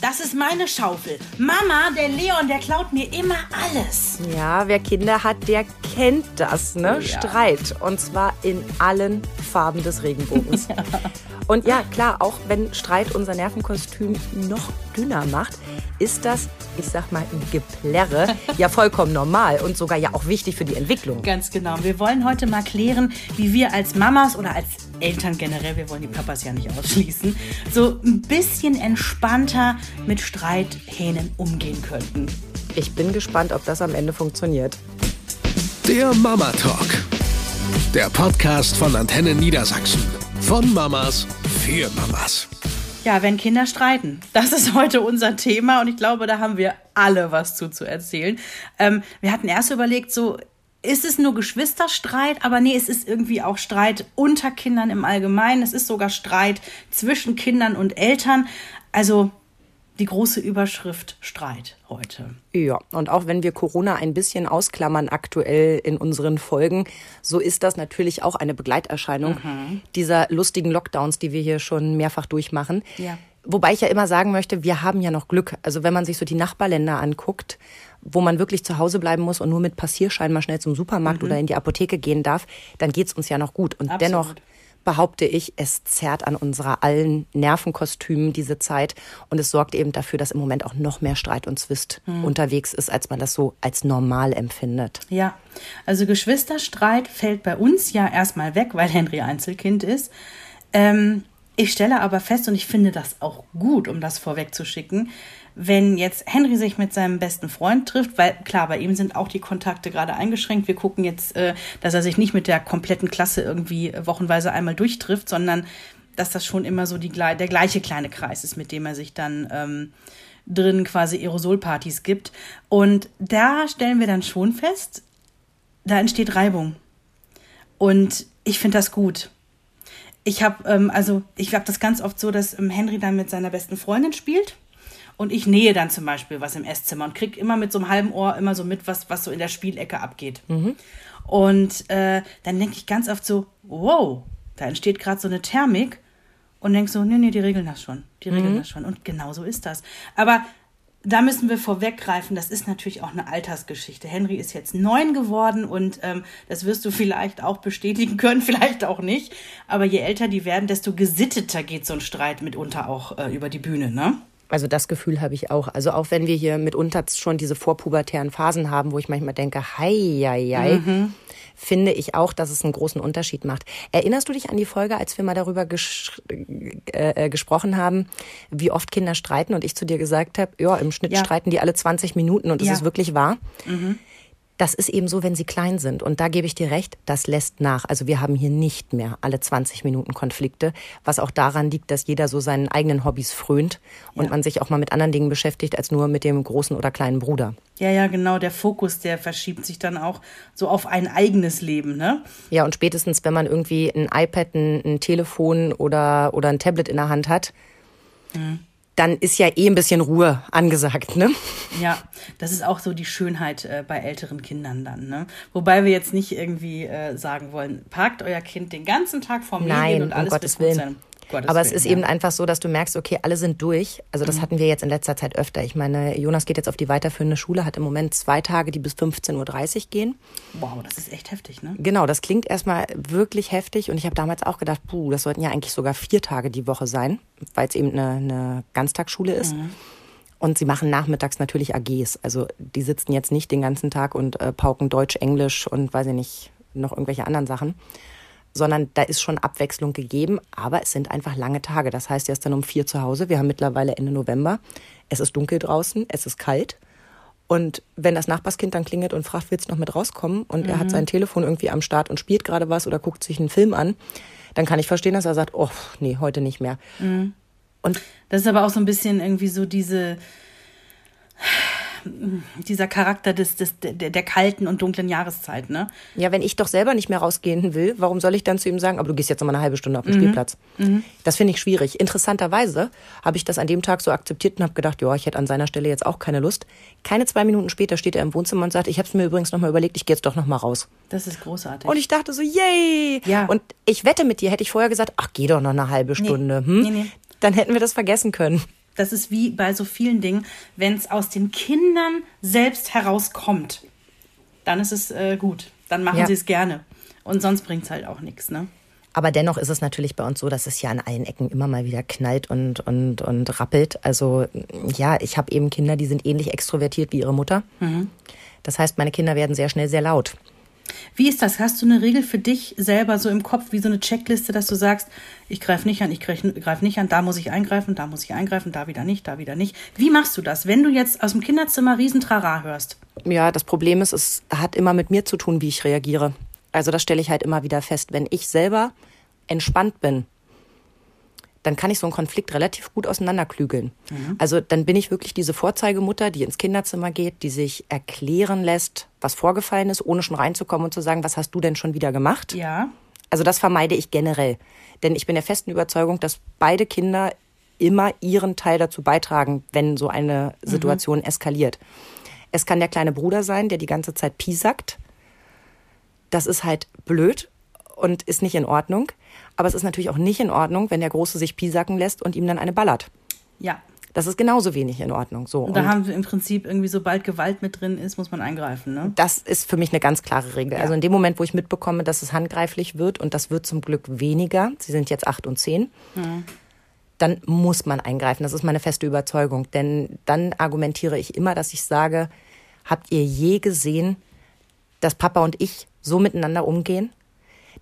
Das ist meine Schaufel. Mama, der Leon, der klaut mir immer alles. Ja, wer Kinder hat, der kennt das, ne? Ja. Streit. Und zwar in allen Farben des Regenbogens. Und ja, klar, auch wenn Streit unser Nervenkostüm noch dünner macht, ist das, ich sag mal, ein Geplärre ja vollkommen normal und sogar ja auch wichtig für die Entwicklung. Ganz genau. Wir wollen heute mal klären, wie wir als Mamas oder als Eltern generell, wir wollen die Papas ja nicht ausschließen, so ein bisschen entspannter mit Streithähnen umgehen könnten. Ich bin gespannt, ob das am Ende funktioniert. Der Mama Talk. Der Podcast von Antenne Niedersachsen. Von Mamas für Mamas. Ja, wenn Kinder streiten. Das ist heute unser Thema und ich glaube, da haben wir alle was zu, zu erzählen. Ähm, wir hatten erst überlegt, so, ist es nur Geschwisterstreit? Aber nee, es ist irgendwie auch Streit unter Kindern im Allgemeinen. Es ist sogar Streit zwischen Kindern und Eltern. Also die große Überschrift Streit heute. Ja, und auch wenn wir Corona ein bisschen ausklammern aktuell in unseren Folgen, so ist das natürlich auch eine Begleiterscheinung dieser lustigen Lockdowns, die wir hier schon mehrfach durchmachen. Ja. Wobei ich ja immer sagen möchte, wir haben ja noch Glück. Also wenn man sich so die Nachbarländer anguckt, wo man wirklich zu Hause bleiben muss und nur mit Passierschein mal schnell zum Supermarkt oder in die Apotheke gehen darf, dann geht's uns ja noch gut. Und Absolut. dennoch behaupte ich, es zerrt an unserer allen Nervenkostümen diese Zeit und es sorgt eben dafür, dass im Moment auch noch mehr Streit und Zwist unterwegs ist, als man das so als normal empfindet. Ja, also Geschwisterstreit fällt bei uns ja erstmal weg, weil Henry Einzelkind ist. Ähm, ich stelle aber fest, und ich finde das auch gut, um das vorwegzuschicken, wenn jetzt Henry sich mit seinem besten Freund trifft, weil klar, bei ihm sind auch die Kontakte gerade eingeschränkt. Wir gucken jetzt, äh, dass er sich nicht mit der kompletten Klasse irgendwie wochenweise einmal durchtrifft, sondern dass das schon immer so die, der gleiche kleine Kreis ist, mit dem er sich dann ähm, drin quasi Aerosolpartys gibt. Und da stellen wir dann schon fest, da entsteht Reibung. Und ich finde das gut. Ich habe ähm, also ich habe das ganz oft so, dass ähm, Henry dann mit seiner besten Freundin spielt und ich nähe dann zum Beispiel was im Esszimmer und krieg immer mit so einem halben Ohr immer so mit, was was so in der Spielecke abgeht. Und äh, dann denke ich ganz oft so, wow, da entsteht gerade so eine Thermik und denk so, nee, nee, die regeln das schon, die regeln das schon und genau so ist das. Aber da müssen wir vorweggreifen, das ist natürlich auch eine Altersgeschichte. Henry ist jetzt neun geworden und ähm, das wirst du vielleicht auch bestätigen können, vielleicht auch nicht. Aber je älter die werden, desto gesitteter geht so ein Streit mitunter auch äh, über die Bühne, ne? Also das Gefühl habe ich auch. Also auch wenn wir hier mitunter schon diese vorpubertären Phasen haben, wo ich manchmal denke, hei, hei, hei, finde ich auch, dass es einen großen Unterschied macht. Erinnerst du dich an die Folge, als wir mal darüber ges äh, äh, gesprochen haben, wie oft Kinder streiten und ich zu dir gesagt habe, ja, im Schnitt Ja. streiten die alle 20 Minuten und es Ja. ist wirklich wahr? Das ist eben so, wenn sie klein sind. Und da gebe ich dir recht, das lässt nach. Also wir haben hier nicht mehr alle 20 Minuten Konflikte, was auch daran liegt, dass jeder so seinen eigenen Hobbys frönt und Ja. man sich auch mal mit anderen Dingen beschäftigt als nur mit dem großen oder kleinen Bruder. Ja, ja, genau. Der Fokus, der verschiebt sich dann auch so auf ein eigenes Leben, ne? Ja, und spätestens, wenn man irgendwie ein iPad, ein, ein Telefon oder, oder ein Tablet in der Hand hat, dann ist ja eh ein bisschen Ruhe angesagt, ne? Ja, das ist auch so die Schönheit äh, bei älteren Kindern dann. Ne? Wobei wir jetzt nicht irgendwie äh, sagen wollen, parkt euer Kind den ganzen Tag vorm Medien Nein, und um alles Gottes Willen. sein. Gottes Aber es ist ja. Mhm. eben einfach so, dass du merkst, okay, alle sind durch. Also das hatten wir jetzt in letzter Zeit öfter. Ich meine, Jonas geht jetzt auf die weiterführende Schule, hat im Moment zwei Tage, die bis 15.30 Uhr gehen. Wow, das ist echt heftig, ne? Genau, das klingt erstmal wirklich heftig und ich habe damals auch gedacht, puh, das sollten ja eigentlich sogar vier Tage die Woche sein, weil es eben eine, eine Ganztagsschule ist. Und sie machen nachmittags natürlich AGs. Also die sitzen jetzt nicht den ganzen Tag und äh, pauken Deutsch, Englisch und weiß ich nicht, noch irgendwelche anderen Sachen. Sondern da ist schon Abwechslung gegeben, aber es sind einfach lange Tage. Das heißt, er ist dann um vier zu Hause. Wir haben mittlerweile Ende November. Es ist dunkel draußen, es ist kalt. Und wenn das Nachbarskind dann klingelt und fragt, willst du noch mit rauskommen? Und er hat sein Telefon irgendwie am Start und spielt gerade was oder guckt sich einen Film an, dann kann ich verstehen, dass er sagt, oh, nee, heute nicht mehr. Und Das ist aber auch so ein bisschen irgendwie so diese dieser Charakter des, des, der, der kalten und dunklen Jahreszeit, ne? ja, wenn ich doch selber nicht mehr rausgehen will, warum soll ich dann zu ihm sagen, aber du gehst jetzt noch mal eine halbe Stunde auf den Spielplatz? Das finde ich schwierig. Interessanterweise habe ich das an dem Tag so akzeptiert und habe gedacht, ja, ich hätte an seiner Stelle jetzt auch keine Lust. Keine zwei Minuten später steht er im Wohnzimmer und sagt, ich habe es mir übrigens noch mal überlegt, ich gehe jetzt doch noch mal raus. Das ist großartig. Und ich dachte so, yay! Ja. Und ich wette mit dir, hätte ich vorher gesagt, ach, geh doch noch eine halbe Stunde. hm? Nee, nee. Dann hätten wir das vergessen können. Das ist wie bei so vielen Dingen, wenn es aus den Kindern selbst herauskommt, dann ist es äh, gut. Dann machen Ja. sie es gerne. Und sonst bringt es halt auch nichts, ne? Aber dennoch ist es natürlich bei uns so, dass es ja an allen Ecken immer mal wieder knallt und, und, und rappelt. Also ja, ich habe eben Kinder, die sind ähnlich extrovertiert wie ihre Mutter. Das heißt, meine Kinder werden sehr schnell sehr laut. Wie ist das? Hast du eine Regel für dich selber so im Kopf, wie so eine Checkliste, dass du sagst, ich greife nicht an, ich greife greif nicht an, da muss ich eingreifen, da muss ich eingreifen, da wieder nicht, da wieder nicht. Wie machst du das, wenn du jetzt aus dem Kinderzimmer Riesentrara hörst? Ja, das Problem ist, es hat immer mit mir zu tun, wie ich reagiere. Also das stelle ich halt immer wieder fest. Wenn ich selber entspannt bin, dann kann ich so einen Konflikt relativ gut auseinanderklügeln. Also dann bin ich wirklich diese Vorzeigemutter, die ins Kinderzimmer geht, die sich erklären lässt, was vorgefallen ist, ohne schon reinzukommen und zu sagen, was hast du denn schon wieder gemacht? Ja. Also das vermeide ich generell. Denn ich bin der festen Überzeugung, dass beide Kinder immer ihren Teil dazu beitragen, wenn so eine Situation eskaliert. Es kann der kleine Bruder sein, der die ganze Zeit piesackt. Das ist halt blöd und ist nicht in Ordnung. Aber es ist natürlich auch nicht in Ordnung, wenn der Große sich piesacken lässt und ihm dann eine ballert. Ja. Das ist genauso wenig in Ordnung. So. Und da Und haben wir im Prinzip irgendwie, sobald Gewalt mit drin ist, muss man eingreifen, ne? das ist für mich eine ganz klare Regel. Also in dem Moment, wo ich mitbekomme, dass es handgreiflich wird, und das wird zum Glück weniger, sie sind jetzt acht und zehn, dann muss man eingreifen. Das ist meine feste Überzeugung. Denn dann argumentiere ich immer, dass ich sage, habt ihr je gesehen, dass Papa und ich so miteinander umgehen?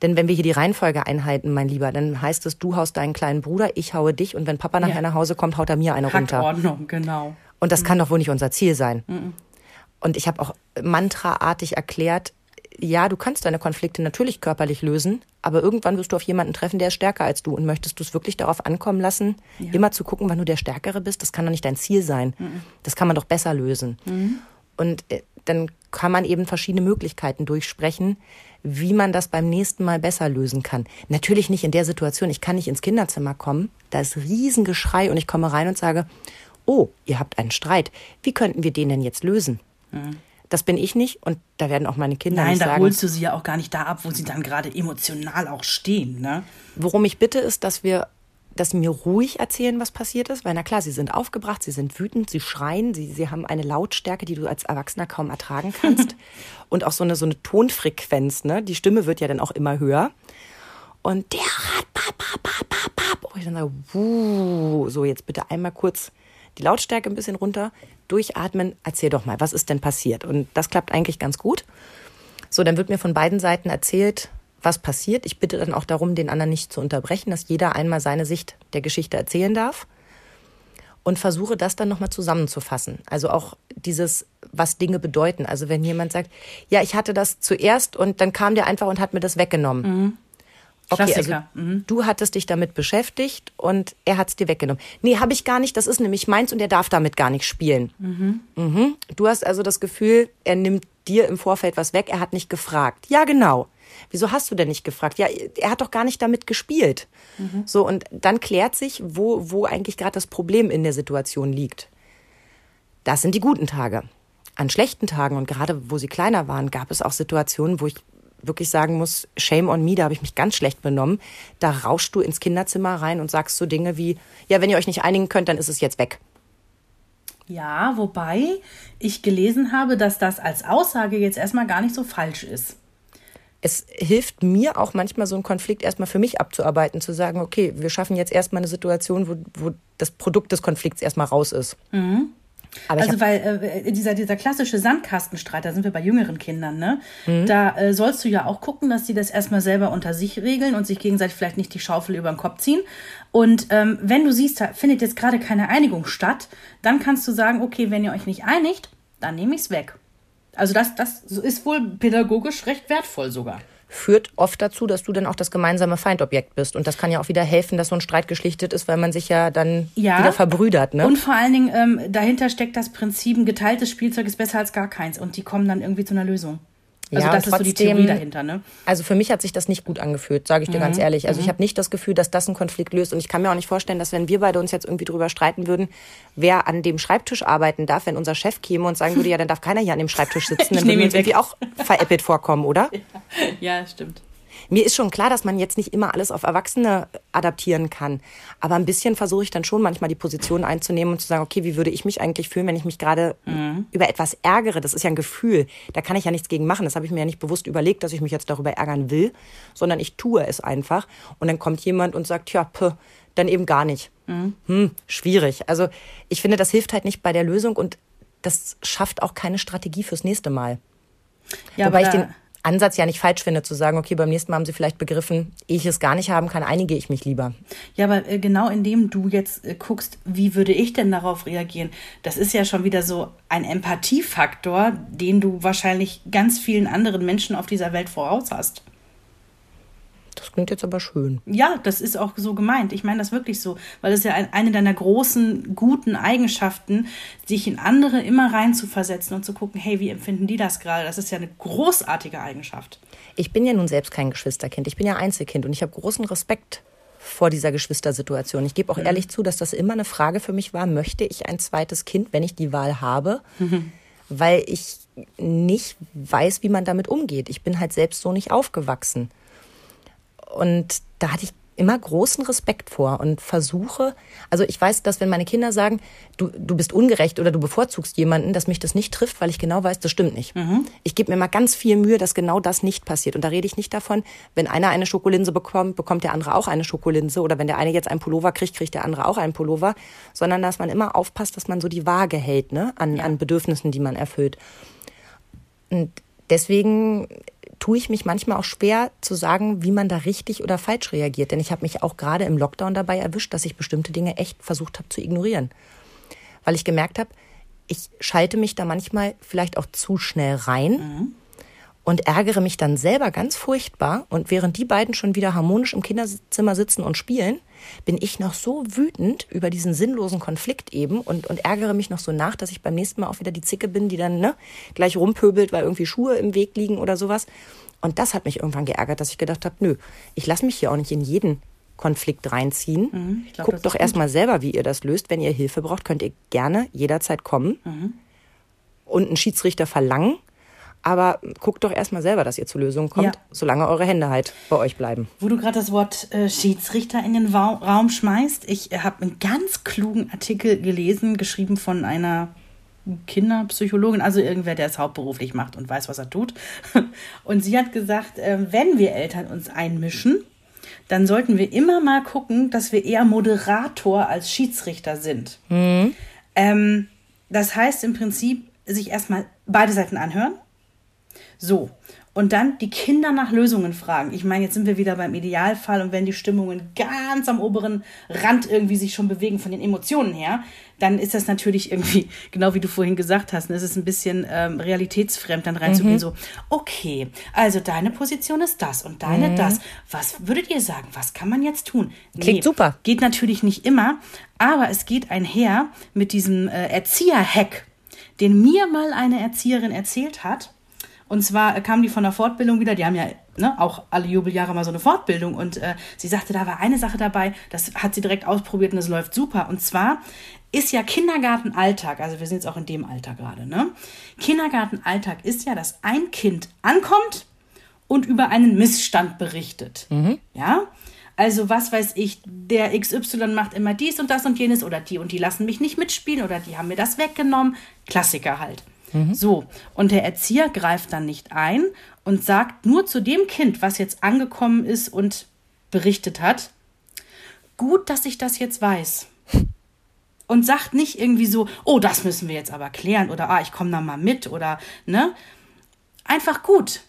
Denn wenn wir hier die Reihenfolge einhalten, mein Lieber, dann heißt es, du haust deinen kleinen Bruder, ich haue dich und wenn Papa nachher Ja. nach Hause kommt, haut er mir eine runter. Hackordnung, genau. Und das kann doch wohl nicht unser Ziel sein. Und ich habe auch mantraartig erklärt, ja, du kannst deine Konflikte natürlich körperlich lösen, aber irgendwann wirst du auf jemanden treffen, der ist stärker als du. Und möchtest du es wirklich darauf ankommen lassen, immer zu gucken, wann du der Stärkere bist? Das kann doch nicht dein Ziel sein. Das kann man doch besser lösen. Und äh, dann kann man eben verschiedene Möglichkeiten durchsprechen, wie man das beim nächsten Mal besser lösen kann. Natürlich nicht in der Situation, ich kann nicht ins Kinderzimmer kommen, da ist Riesengeschrei und ich komme rein und sage, oh, ihr habt einen Streit, wie könnten wir den denn jetzt lösen? Das bin ich nicht und da werden auch meine Kinder Nein, nicht da sagen. holst du sie ja auch gar nicht da ab, wo sie dann gerade emotional auch stehen, ne? Worum ich bitte, ist, dass wir, dass sie mir ruhig erzählen, was passiert ist, weil na klar, sie sind aufgebracht, sie sind wütend, sie schreien, sie, sie haben eine Lautstärke, die du als Erwachsener kaum ertragen kannst und auch so eine, so eine Tonfrequenz, ne? Die Stimme wird ja dann auch immer höher. Und der hat pap, pap, pap, pap, pap. Und ich dann sage, wuh, so jetzt bitte einmal kurz die Lautstärke ein bisschen runter, durchatmen, erzähl doch mal, was ist denn passiert? Und das klappt eigentlich ganz gut. So, dann wird mir von beiden Seiten erzählt, was passiert. Ich bitte dann auch darum, den anderen nicht zu unterbrechen, dass jeder einmal seine Sicht der Geschichte erzählen darf und versuche das dann nochmal zusammenzufassen. Also auch dieses, was Dinge bedeuten. Also wenn jemand sagt, ja, ich hatte das zuerst und dann kam der einfach und hat mir das weggenommen. Okay, also Klassiker. Mhm. du hattest dich damit beschäftigt und er hat es dir weggenommen. Nee, habe ich gar nicht, das ist nämlich meins und er darf damit gar nicht spielen. Mhm. Du hast also das Gefühl, er nimmt dir im Vorfeld was weg, er hat nicht gefragt. Ja, genau. Wieso hast du denn nicht gefragt? Ja, er hat doch gar nicht damit gespielt. So, und dann klärt sich, wo, wo eigentlich gerade das Problem in der Situation liegt. Das sind die guten Tage. An schlechten Tagen und gerade wo sie kleiner waren, gab es auch Situationen, wo ich wirklich sagen muss, shame on me, da habe ich mich ganz schlecht benommen. Da rauschst du ins Kinderzimmer rein und sagst so Dinge wie, ja, wenn ihr euch nicht einigen könnt, dann ist es jetzt weg. Ja, wobei ich gelesen habe, dass das als Aussage jetzt erstmal gar nicht so falsch ist. Es hilft mir auch manchmal so einen Konflikt erstmal für mich abzuarbeiten, zu sagen, okay, wir schaffen jetzt erstmal eine Situation, wo, wo das Produkt des Konflikts erstmal raus ist. Ich Also weil äh, dieser, dieser klassische Sandkastenstreit, da sind wir bei jüngeren Kindern, ne? Mhm. Da äh, sollst du ja auch gucken, dass die das erstmal selber unter sich regeln und sich gegenseitig vielleicht nicht die Schaufel über den Kopf ziehen. Und ähm, wenn du siehst, da findet jetzt gerade keine Einigung statt, dann kannst du sagen, okay, wenn ihr euch nicht einigt, dann nehme ich's weg. Also das, das ist wohl pädagogisch recht wertvoll sogar. führt oft dazu, dass du dann auch das gemeinsame Feindobjekt bist. Und das kann ja auch wieder helfen, dass so ein Streit geschlichtet ist, weil man sich ja dann Ja. wieder verbrüdert. Ne? Und vor allen Dingen, ähm, dahinter steckt das Prinzip, ein geteiltes Spielzeug ist besser als gar keins. Und die kommen dann irgendwie zu einer Lösung. Also Ja, das ist so die Theorie dahinter, ne? Also für mich hat sich das nicht gut angefühlt, sage ich dir ganz ehrlich. Also ich habe nicht das Gefühl, dass das einen Konflikt löst. Und ich kann mir auch nicht vorstellen, dass wenn wir beide uns jetzt irgendwie drüber streiten würden, wer an dem Schreibtisch arbeiten darf, wenn unser Chef käme und sagen würde, ja, dann darf keiner hier an dem Schreibtisch sitzen, dann nehme würden wir ihn uns irgendwie auch veräppelt vorkommen, oder? Ja, stimmt. Mir ist schon klar, dass man jetzt nicht immer alles auf Erwachsene adaptieren kann. Aber ein bisschen versuche ich dann schon manchmal die Position einzunehmen und zu sagen, okay, wie würde ich mich eigentlich fühlen, wenn ich mich gerade mhm. über etwas ärgere? Das ist ja ein Gefühl. Da kann ich ja nichts gegen machen. Das habe ich mir ja nicht bewusst überlegt, dass ich mich jetzt darüber ärgern will, sondern ich tue es einfach. Und dann kommt jemand und sagt, ja, puh, dann eben gar nicht. Mhm. Hm, schwierig. Also ich finde, das hilft halt nicht bei der Lösung und das schafft auch keine Strategie fürs nächste Mal. Ja, Wobei ich den Ansatz ja nicht falsch finde, zu sagen, okay, beim nächsten Mal haben sie vielleicht begriffen, ehe ich es gar nicht haben kann, einige ich mich lieber. Ja, aber äh, genau indem du jetzt äh, guckst, wie würde ich denn darauf reagieren, das ist ja schon wieder so ein Empathiefaktor, den du wahrscheinlich ganz vielen anderen Menschen auf dieser Welt voraus hast. Das klingt jetzt aber schön. Ja, das ist auch so gemeint. Ich meine das wirklich so, weil es ja eine deiner großen, guten Eigenschaften, sich in andere immer rein zu versetzen und zu gucken, hey, wie empfinden die das gerade? Das ist ja eine großartige Eigenschaft. Ich bin ja nun selbst kein Geschwisterkind. Ich bin ja Einzelkind und ich habe großen Respekt vor dieser Geschwistersituation. Ich gebe auch mhm. ehrlich zu, dass das immer eine Frage für mich war, möchte ich ein zweites Kind, wenn ich die Wahl habe? Mhm. Weil ich nicht weiß, wie man damit umgeht. Ich bin halt selbst so nicht aufgewachsen. Und da hatte ich immer großen Respekt vor und versuche, also ich weiß, dass wenn meine Kinder sagen, du, du bist ungerecht oder du bevorzugst jemanden, dass mich das nicht trifft, weil ich genau weiß, das stimmt nicht. Mhm. Ich gebe mir mal ganz viel Mühe, dass genau das nicht passiert. Und da rede ich nicht davon, wenn einer eine Schokolinse bekommt, bekommt der andere auch eine Schokolinse oder wenn der eine jetzt einen Pullover kriegt, kriegt der andere auch einen Pullover, sondern dass man immer aufpasst, dass man so die Waage hält ne? an, ja. an Bedürfnissen, die man erfüllt. Und deswegen tue ich mich manchmal auch schwer zu sagen, wie man da richtig oder falsch reagiert. Denn ich habe mich auch gerade im Lockdown dabei erwischt, dass ich bestimmte Dinge echt versucht habe zu ignorieren. Weil ich gemerkt habe, ich schalte mich da manchmal vielleicht auch zu schnell rein. Mhm und ärgere mich dann selber ganz furchtbar. Und während die beiden schon wieder harmonisch im Kinderzimmer sitzen und spielen, bin ich noch so wütend über diesen sinnlosen Konflikt eben und, und ärgere mich noch so nach, dass ich beim nächsten Mal auch wieder die Zicke bin, die dann ne, gleich rumpöbelt, weil irgendwie Schuhe im Weg liegen oder sowas. Und das hat mich irgendwann geärgert, dass ich gedacht habe, nö, ich lasse mich hier auch nicht in jeden Konflikt reinziehen. Mhm, glaub, Guckt doch erstmal selber, wie ihr das löst. Wenn ihr Hilfe braucht, könnt ihr gerne jederzeit kommen mhm. und einen Schiedsrichter verlangen. Aber guckt doch erstmal selber, dass ihr zur Lösung kommt, ja. solange eure Hände halt bei euch bleiben. Wo du gerade das Wort äh, Schiedsrichter in den Wa Raum schmeißt, ich äh, habe einen ganz klugen Artikel gelesen, geschrieben von einer Kinderpsychologin, also irgendwer, der es hauptberuflich macht und weiß, was er tut. Und sie hat gesagt, äh, wenn wir Eltern uns einmischen, dann sollten wir immer mal gucken, dass wir eher Moderator als Schiedsrichter sind. Mhm. Ähm, das heißt im Prinzip, sich erstmal beide Seiten anhören so. Und dann die Kinder nach Lösungen fragen. Ich meine, jetzt sind wir wieder beim Idealfall und wenn die Stimmungen ganz am oberen Rand irgendwie sich schon bewegen von den Emotionen her, dann ist das natürlich irgendwie, genau wie du vorhin gesagt hast, ne, es ist ein bisschen ähm, realitätsfremd, dann reinzugehen, mhm. so, okay, also deine Position ist das und deine mhm. das. Was würdet ihr sagen? Was kann man jetzt tun? Klingt nee, super. Geht natürlich nicht immer, aber es geht einher mit diesem äh, Erzieher-Hack, den mir mal eine Erzieherin erzählt hat und zwar kamen die von der Fortbildung wieder, die haben ja ne, auch alle Jubeljahre mal so eine Fortbildung. Und äh, sie sagte, da war eine Sache dabei, das hat sie direkt ausprobiert und es läuft super. Und zwar ist ja Kindergartenalltag, also wir sind jetzt auch in dem Alter gerade, ne? Kindergartenalltag ist ja, dass ein Kind ankommt und über einen Missstand berichtet. Mhm. Ja? Also was weiß ich, der XY macht immer dies und das und jenes oder die und die lassen mich nicht mitspielen oder die haben mir das weggenommen. Klassiker halt. Mhm. So, und der Erzieher greift dann nicht ein und sagt nur zu dem Kind, was jetzt angekommen ist und berichtet hat, gut, dass ich das jetzt weiß. Und sagt nicht irgendwie so, oh, das müssen wir jetzt aber klären oder ah, ich komme da mal mit oder ne? Einfach gut.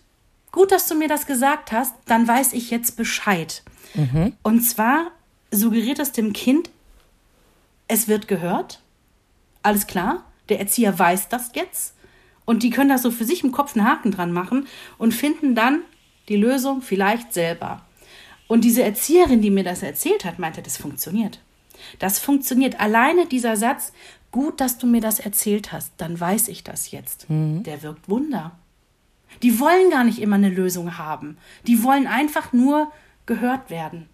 Gut, dass du mir das gesagt hast, dann weiß ich jetzt Bescheid. Mhm. Und zwar suggeriert es dem Kind, es wird gehört. Alles klar, der Erzieher weiß das jetzt und die können da so für sich im Kopf einen Haken dran machen und finden dann die Lösung vielleicht selber. Und diese Erzieherin, die mir das erzählt hat, meinte, das funktioniert. Das funktioniert. Alleine dieser Satz, gut, dass du mir das erzählt hast, dann weiß ich das jetzt. Mhm. Der wirkt Wunder. Die wollen gar nicht immer eine Lösung haben. Die wollen einfach nur gehört werden.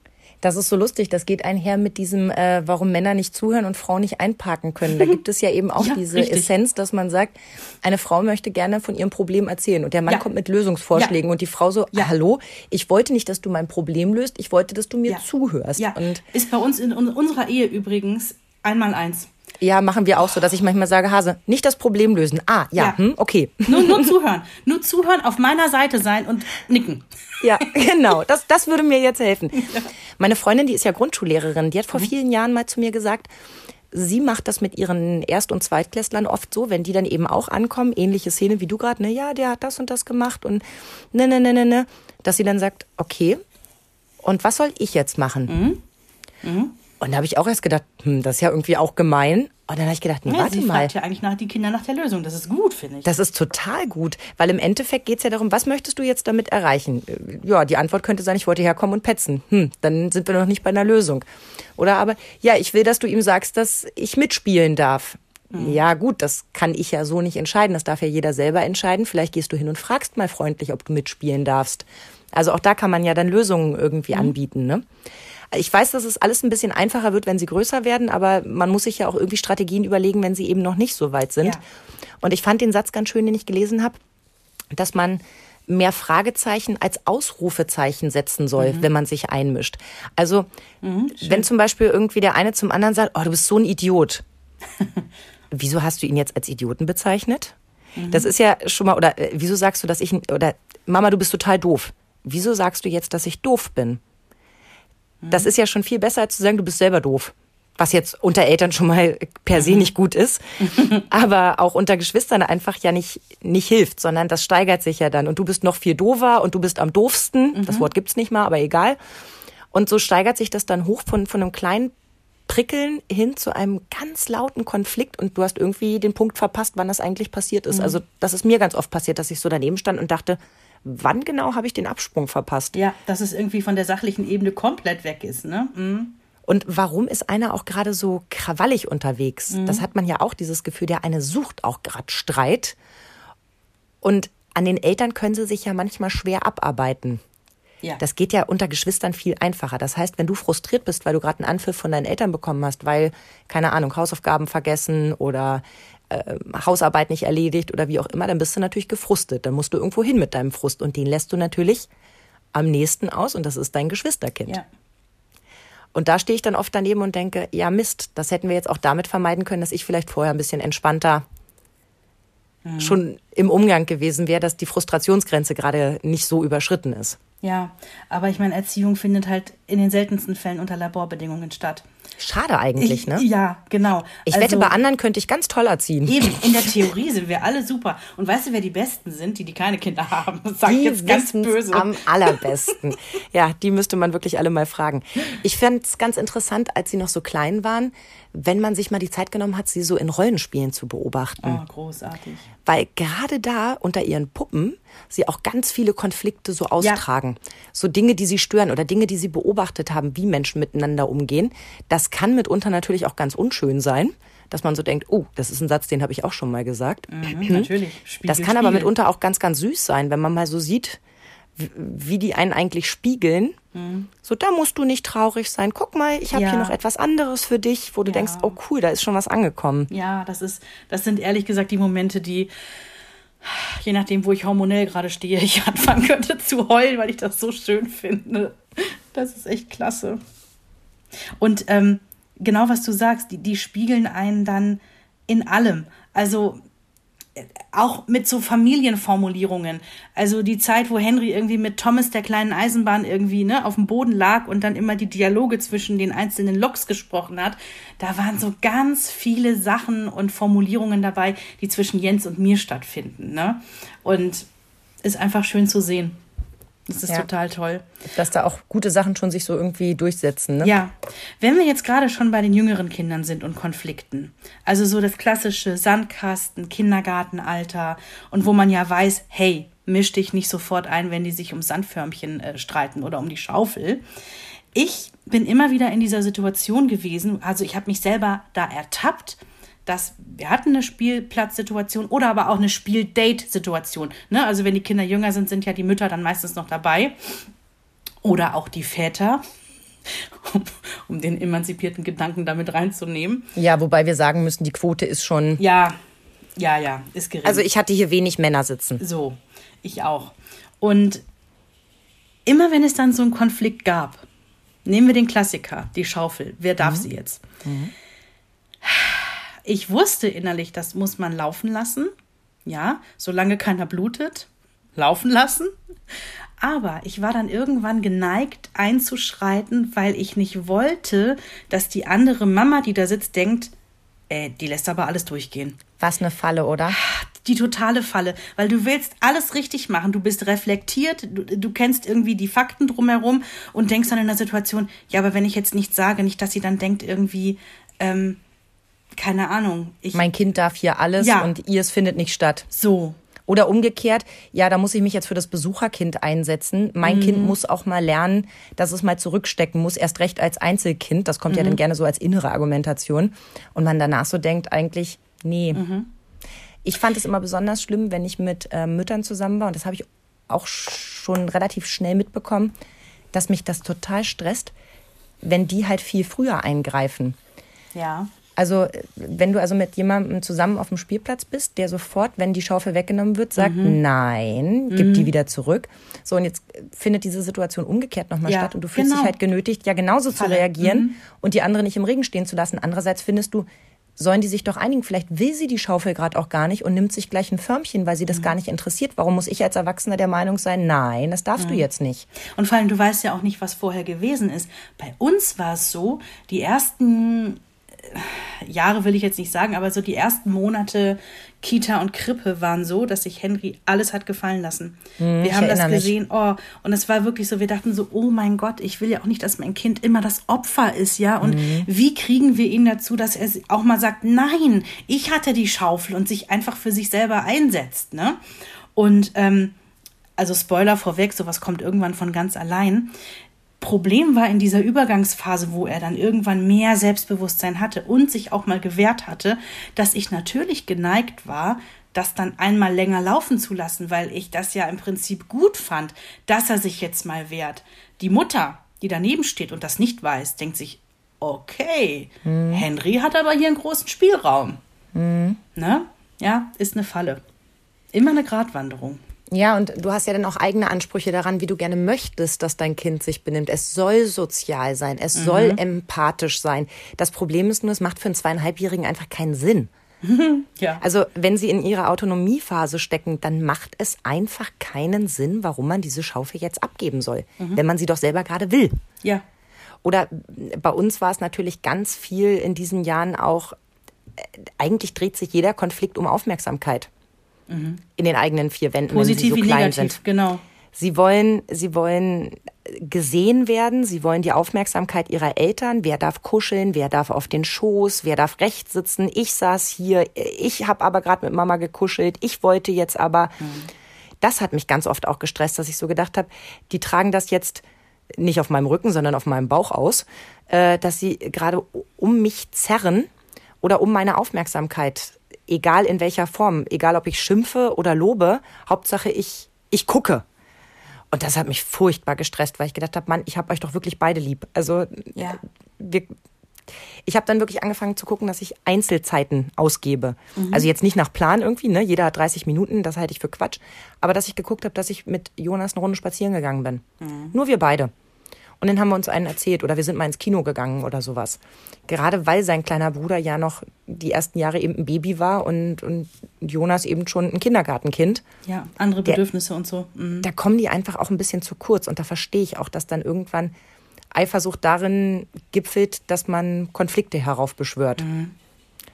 Das ist so lustig. Das geht einher mit diesem, äh, warum Männer nicht zuhören und Frauen nicht einparken können. Da gibt es ja eben auch ja, diese richtig. Essenz, dass man sagt, eine Frau möchte gerne von ihrem Problem erzählen und der Mann ja. kommt mit Lösungsvorschlägen ja. und die Frau so, hallo, ich wollte nicht, dass du mein Problem löst, ich wollte, dass du mir zuhörst. Ja. Und ist bei uns in unserer Ehe übrigens einmal eins. Ja, machen wir auch so, dass ich manchmal sage, Hase, nicht das Problem lösen. Ah, ja, ja. Hm, okay. Nur, nur zuhören. Nur zuhören, auf meiner Seite sein und nicken. Ja, genau. Das, das würde mir jetzt helfen. Ja. Meine Freundin, die ist ja Grundschullehrerin, die hat vor mhm. vielen Jahren mal zu mir gesagt, sie macht das mit ihren Erst- und Zweitklässlern oft so, wenn die dann eben auch ankommen, ähnliche Szene wie du gerade, ne, ja, der hat das und das gemacht und ne, ne, ne, ne, ne, dass sie dann sagt, okay, und was soll ich jetzt machen? Mhm. Mhm. Und da habe ich auch erst gedacht, hm, das ist ja irgendwie auch gemein. Und dann habe ich gedacht, nee, ja, warte sie mal. ja eigentlich nach die Kinder nach der Lösung. Das ist gut, finde ich. Das ist total gut, weil im Endeffekt geht es ja darum, was möchtest du jetzt damit erreichen? Äh, ja, die Antwort könnte sein, ich wollte herkommen und petzen. Hm, dann sind wir noch nicht bei einer Lösung. Oder aber, ja, ich will, dass du ihm sagst, dass ich mitspielen darf. Mhm. Ja, gut, das kann ich ja so nicht entscheiden. Das darf ja jeder selber entscheiden. Vielleicht gehst du hin und fragst mal freundlich, ob du mitspielen darfst. Also auch da kann man ja dann Lösungen irgendwie mhm. anbieten, ne? Ich weiß, dass es alles ein bisschen einfacher wird, wenn sie größer werden, aber man muss sich ja auch irgendwie Strategien überlegen, wenn sie eben noch nicht so weit sind. Ja. Und ich fand den Satz ganz schön, den ich gelesen habe, dass man mehr Fragezeichen als Ausrufezeichen setzen soll, mhm. wenn man sich einmischt. Also, mhm, wenn zum Beispiel irgendwie der eine zum anderen sagt, oh, du bist so ein Idiot. wieso hast du ihn jetzt als Idioten bezeichnet? Mhm. Das ist ja schon mal, oder äh, wieso sagst du, dass ich, oder Mama, du bist total doof. Wieso sagst du jetzt, dass ich doof bin? Das ist ja schon viel besser, als zu sagen, du bist selber doof. Was jetzt unter Eltern schon mal per se nicht gut ist, aber auch unter Geschwistern einfach ja nicht, nicht hilft, sondern das steigert sich ja dann. Und du bist noch viel doofer und du bist am doofsten. Das mhm. Wort gibt's nicht mal, aber egal. Und so steigert sich das dann hoch von, von einem kleinen Prickeln hin zu einem ganz lauten Konflikt und du hast irgendwie den Punkt verpasst, wann das eigentlich passiert ist. Mhm. Also das ist mir ganz oft passiert, dass ich so daneben stand und dachte, wann genau habe ich den Absprung verpasst? Ja, dass es irgendwie von der sachlichen Ebene komplett weg ist. Ne? Mhm. Und warum ist einer auch gerade so krawallig unterwegs? Mhm. Das hat man ja auch dieses Gefühl, der eine sucht auch gerade Streit. Und an den Eltern können sie sich ja manchmal schwer abarbeiten. Ja. Das geht ja unter Geschwistern viel einfacher. Das heißt, wenn du frustriert bist, weil du gerade einen Anpfiff von deinen Eltern bekommen hast, weil, keine Ahnung, Hausaufgaben vergessen oder äh, Hausarbeit nicht erledigt oder wie auch immer, dann bist du natürlich gefrustet. Dann musst du irgendwo hin mit deinem Frust und den lässt du natürlich am nächsten aus und das ist dein Geschwisterkind. Ja. Und da stehe ich dann oft daneben und denke, ja Mist, das hätten wir jetzt auch damit vermeiden können, dass ich vielleicht vorher ein bisschen entspannter mhm. schon im Umgang gewesen wäre, dass die Frustrationsgrenze gerade nicht so überschritten ist. Ja, aber ich meine, Erziehung findet halt in den seltensten Fällen unter Laborbedingungen statt. Schade eigentlich, ich, ne? Ja, genau. Ich also, wette, bei anderen könnte ich ganz toll erziehen. Eben, in der Theorie sind wir alle super. Und weißt du, wer die Besten sind, die, die keine Kinder haben? Das sag ich jetzt ganz böse. Am allerbesten. ja, die müsste man wirklich alle mal fragen. Ich fand es ganz interessant, als sie noch so klein waren, wenn man sich mal die Zeit genommen hat, sie so in Rollenspielen zu beobachten. Oh, großartig. Weil gerade da unter ihren Puppen sie auch ganz viele Konflikte so austragen. Ja. So Dinge, die sie stören oder Dinge, die sie beobachtet haben, wie Menschen miteinander umgehen. Das kann mitunter natürlich auch ganz unschön sein dass man so denkt, oh, das ist ein Satz, den habe ich auch schon mal gesagt. Mhm, natürlich. Spiegel, das kann Spiegel. aber mitunter auch ganz, ganz süß sein, wenn man mal so sieht, wie die einen eigentlich spiegeln. Mhm. So, da musst du nicht traurig sein. Guck mal, ich habe ja. hier noch etwas anderes für dich, wo du ja. denkst, oh cool, da ist schon was angekommen. Ja, das ist, das sind ehrlich gesagt die Momente, die, je nachdem, wo ich hormonell gerade stehe, ich anfangen könnte zu heulen, weil ich das so schön finde. Das ist echt klasse. Und ähm, genau was du sagst, die, die spiegeln einen dann in allem. Also auch mit so Familienformulierungen. Also die Zeit, wo Henry irgendwie mit Thomas der kleinen Eisenbahn irgendwie ne, auf dem Boden lag und dann immer die Dialoge zwischen den einzelnen Loks gesprochen hat, da waren so ganz viele Sachen und Formulierungen dabei, die zwischen Jens und mir stattfinden. Ne? Und ist einfach schön zu sehen. Das ist ja. total toll. Dass da auch gute Sachen schon sich so irgendwie durchsetzen. Ne? Ja. Wenn wir jetzt gerade schon bei den jüngeren Kindern sind und Konflikten, also so das klassische Sandkasten, Kindergartenalter und wo man ja weiß, hey, misch dich nicht sofort ein, wenn die sich um Sandförmchen äh, streiten oder um die Schaufel. Ich bin immer wieder in dieser Situation gewesen, also ich habe mich selber da ertappt, dass wir hatten eine Spielplatzsituation oder aber auch eine Spieldate-Situation. Ne? Also wenn die Kinder jünger sind, sind ja die Mütter dann meistens noch dabei oder auch die Väter. um, um den emanzipierten Gedanken damit reinzunehmen. Ja, wobei wir sagen müssen, die Quote ist schon. Ja, ja, ja, ist gering. Also ich hatte hier wenig Männer sitzen. So, ich auch. Und immer wenn es dann so einen Konflikt gab, nehmen wir den Klassiker, die Schaufel, wer darf sie jetzt? Ich wusste innerlich, das muss man laufen lassen. Ja, solange keiner blutet, laufen lassen. Aber ich war dann irgendwann geneigt einzuschreiten, weil ich nicht wollte, dass die andere Mama, die da sitzt, denkt, äh, die lässt aber alles durchgehen. Was eine Falle, oder? Die totale Falle, weil du willst alles richtig machen. Du bist reflektiert, du, du kennst irgendwie die Fakten drumherum und denkst dann in der Situation, ja, aber wenn ich jetzt nichts sage, nicht, dass sie dann denkt irgendwie, ähm, keine Ahnung, ich Mein Kind darf hier alles Ja. und ihr es findet nicht statt. so. Oder umgekehrt, ja, da muss ich mich jetzt für das Besucherkind einsetzen. Mein Kind muss auch mal lernen, dass es mal zurückstecken muss, erst recht als Einzelkind. Das kommt ja dann gerne so als innere Argumentation. Und man danach so denkt, eigentlich, nee. Ich fand es immer besonders schlimm, wenn ich mit äh, Müttern zusammen war. Und das habe ich auch schon relativ schnell mitbekommen, dass mich das total stresst, wenn die halt viel früher eingreifen. Ja. Also, wenn du also mit jemandem zusammen auf dem Spielplatz bist, der sofort, wenn die Schaufel weggenommen wird, sagt, nein, gib die wieder zurück. So, und jetzt findet diese Situation umgekehrt nochmal Ja, statt und du fühlst genau. dich halt genötigt, ja genauso zu Falle. reagieren und die andere nicht im Regen stehen zu lassen. Andererseits findest du, sollen die sich doch einigen, vielleicht will sie die Schaufel gerade auch gar nicht und nimmt sich gleich ein Förmchen, weil sie das gar nicht interessiert. Warum muss ich als Erwachsener der Meinung sein, nein, das darfst du jetzt nicht. Und vor allem, du weißt ja auch nicht, was vorher gewesen ist. Bei uns war es so, die ersten Jahre will ich jetzt nicht sagen, aber so die ersten Monate Kita und Krippe waren so, dass sich Henry alles hat gefallen lassen. wir haben das erinnere mich. gesehen, oh, und es war wirklich so, wir dachten so, oh mein Gott, ich will ja auch nicht, dass mein Kind immer das Opfer ist, ja. Und wie kriegen wir ihn dazu, dass er auch mal sagt, nein, ich hatte die Schaufel und sich einfach für sich selber einsetzt, ne? Und ähm, also Spoiler vorweg, sowas kommt irgendwann von ganz allein. Problem war in dieser Übergangsphase, wo er dann irgendwann mehr Selbstbewusstsein hatte und sich auch mal gewehrt hatte, dass ich natürlich geneigt war, das dann einmal länger laufen zu lassen, weil ich das ja im Prinzip gut fand, dass er sich jetzt mal wehrt. Die Mutter, die daneben steht und das nicht weiß, denkt sich, okay, Henry hat aber hier einen großen Spielraum. Ne? Ja, ist eine Falle. Immer eine Gratwanderung. Ja, und du hast ja dann auch eigene Ansprüche daran, wie du gerne möchtest, dass dein Kind sich benimmt. Es soll sozial sein, es soll empathisch sein. Das Problem ist nur, es macht für einen zweieinhalbjährigen einfach keinen Sinn. Ja. Also wenn sie in ihrer Autonomiephase stecken, dann macht es einfach keinen Sinn, warum man diese Schaufel jetzt abgeben soll, wenn man sie doch selber gerade will. ja. Oder bei uns war es natürlich ganz viel in diesen Jahren auch, äh, eigentlich dreht sich jeder Konflikt um Aufmerksamkeit. In den eigenen vier Wänden, Positiv wenn sie so klein negativ, sind. genau. Sie wollen, sie wollen gesehen werden, sie wollen die Aufmerksamkeit ihrer Eltern. Wer darf kuscheln, wer darf auf den Schoß, wer darf rechts sitzen. Ich saß hier, ich habe aber gerade mit Mama gekuschelt, ich wollte jetzt aber. Das hat mich ganz oft auch gestresst, dass ich so gedacht habe, die tragen das jetzt nicht auf meinem Rücken, sondern auf meinem Bauch aus, äh, dass sie gerade um mich zerren oder um meine Aufmerksamkeit, egal in welcher Form, egal ob ich schimpfe oder lobe, Hauptsache ich, ich gucke. Und das hat mich furchtbar gestresst, weil ich gedacht habe, Mann, ich habe euch doch wirklich beide lieb. Also Ja. wir, ich habe dann wirklich angefangen zu gucken, dass ich Einzelzeiten ausgebe. Also jetzt nicht nach Plan irgendwie, ne? Jeder hat 30 Minuten, das halte ich für Quatsch. Aber dass ich geguckt habe, dass ich mit Jonas eine Runde spazieren gegangen bin. Nur wir beide. Und dann haben wir uns einen erzählt oder wir sind mal ins Kino gegangen oder sowas. Gerade weil sein kleiner Bruder ja noch die ersten Jahre eben ein Baby war und, und Jonas eben schon ein Kindergartenkind. Ja, andere Der- Bedürfnisse und so. Mhm. Da kommen die einfach auch ein bisschen zu kurz. Und da verstehe ich auch, dass dann irgendwann Eifersucht darin gipfelt, dass man Konflikte heraufbeschwört.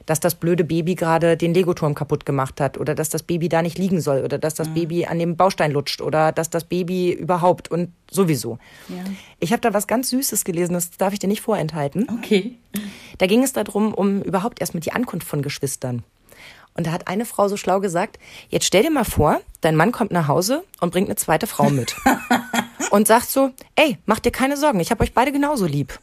Dass das blöde Baby gerade den Legoturm kaputt gemacht hat oder dass das Baby da nicht liegen soll oder dass das Baby an dem Baustein lutscht oder dass das Baby überhaupt und sowieso. Ja. Ich habe da was ganz Süßes gelesen, das darf ich dir nicht vorenthalten. Okay. Da ging es darum, um überhaupt erstmal die Ankunft von Geschwistern. Und da hat eine Frau so schlau gesagt, jetzt stell dir mal vor, dein Mann kommt nach Hause und bringt eine zweite Frau mit. und sagt so, ey, mach dir keine Sorgen, ich habe euch beide genauso lieb.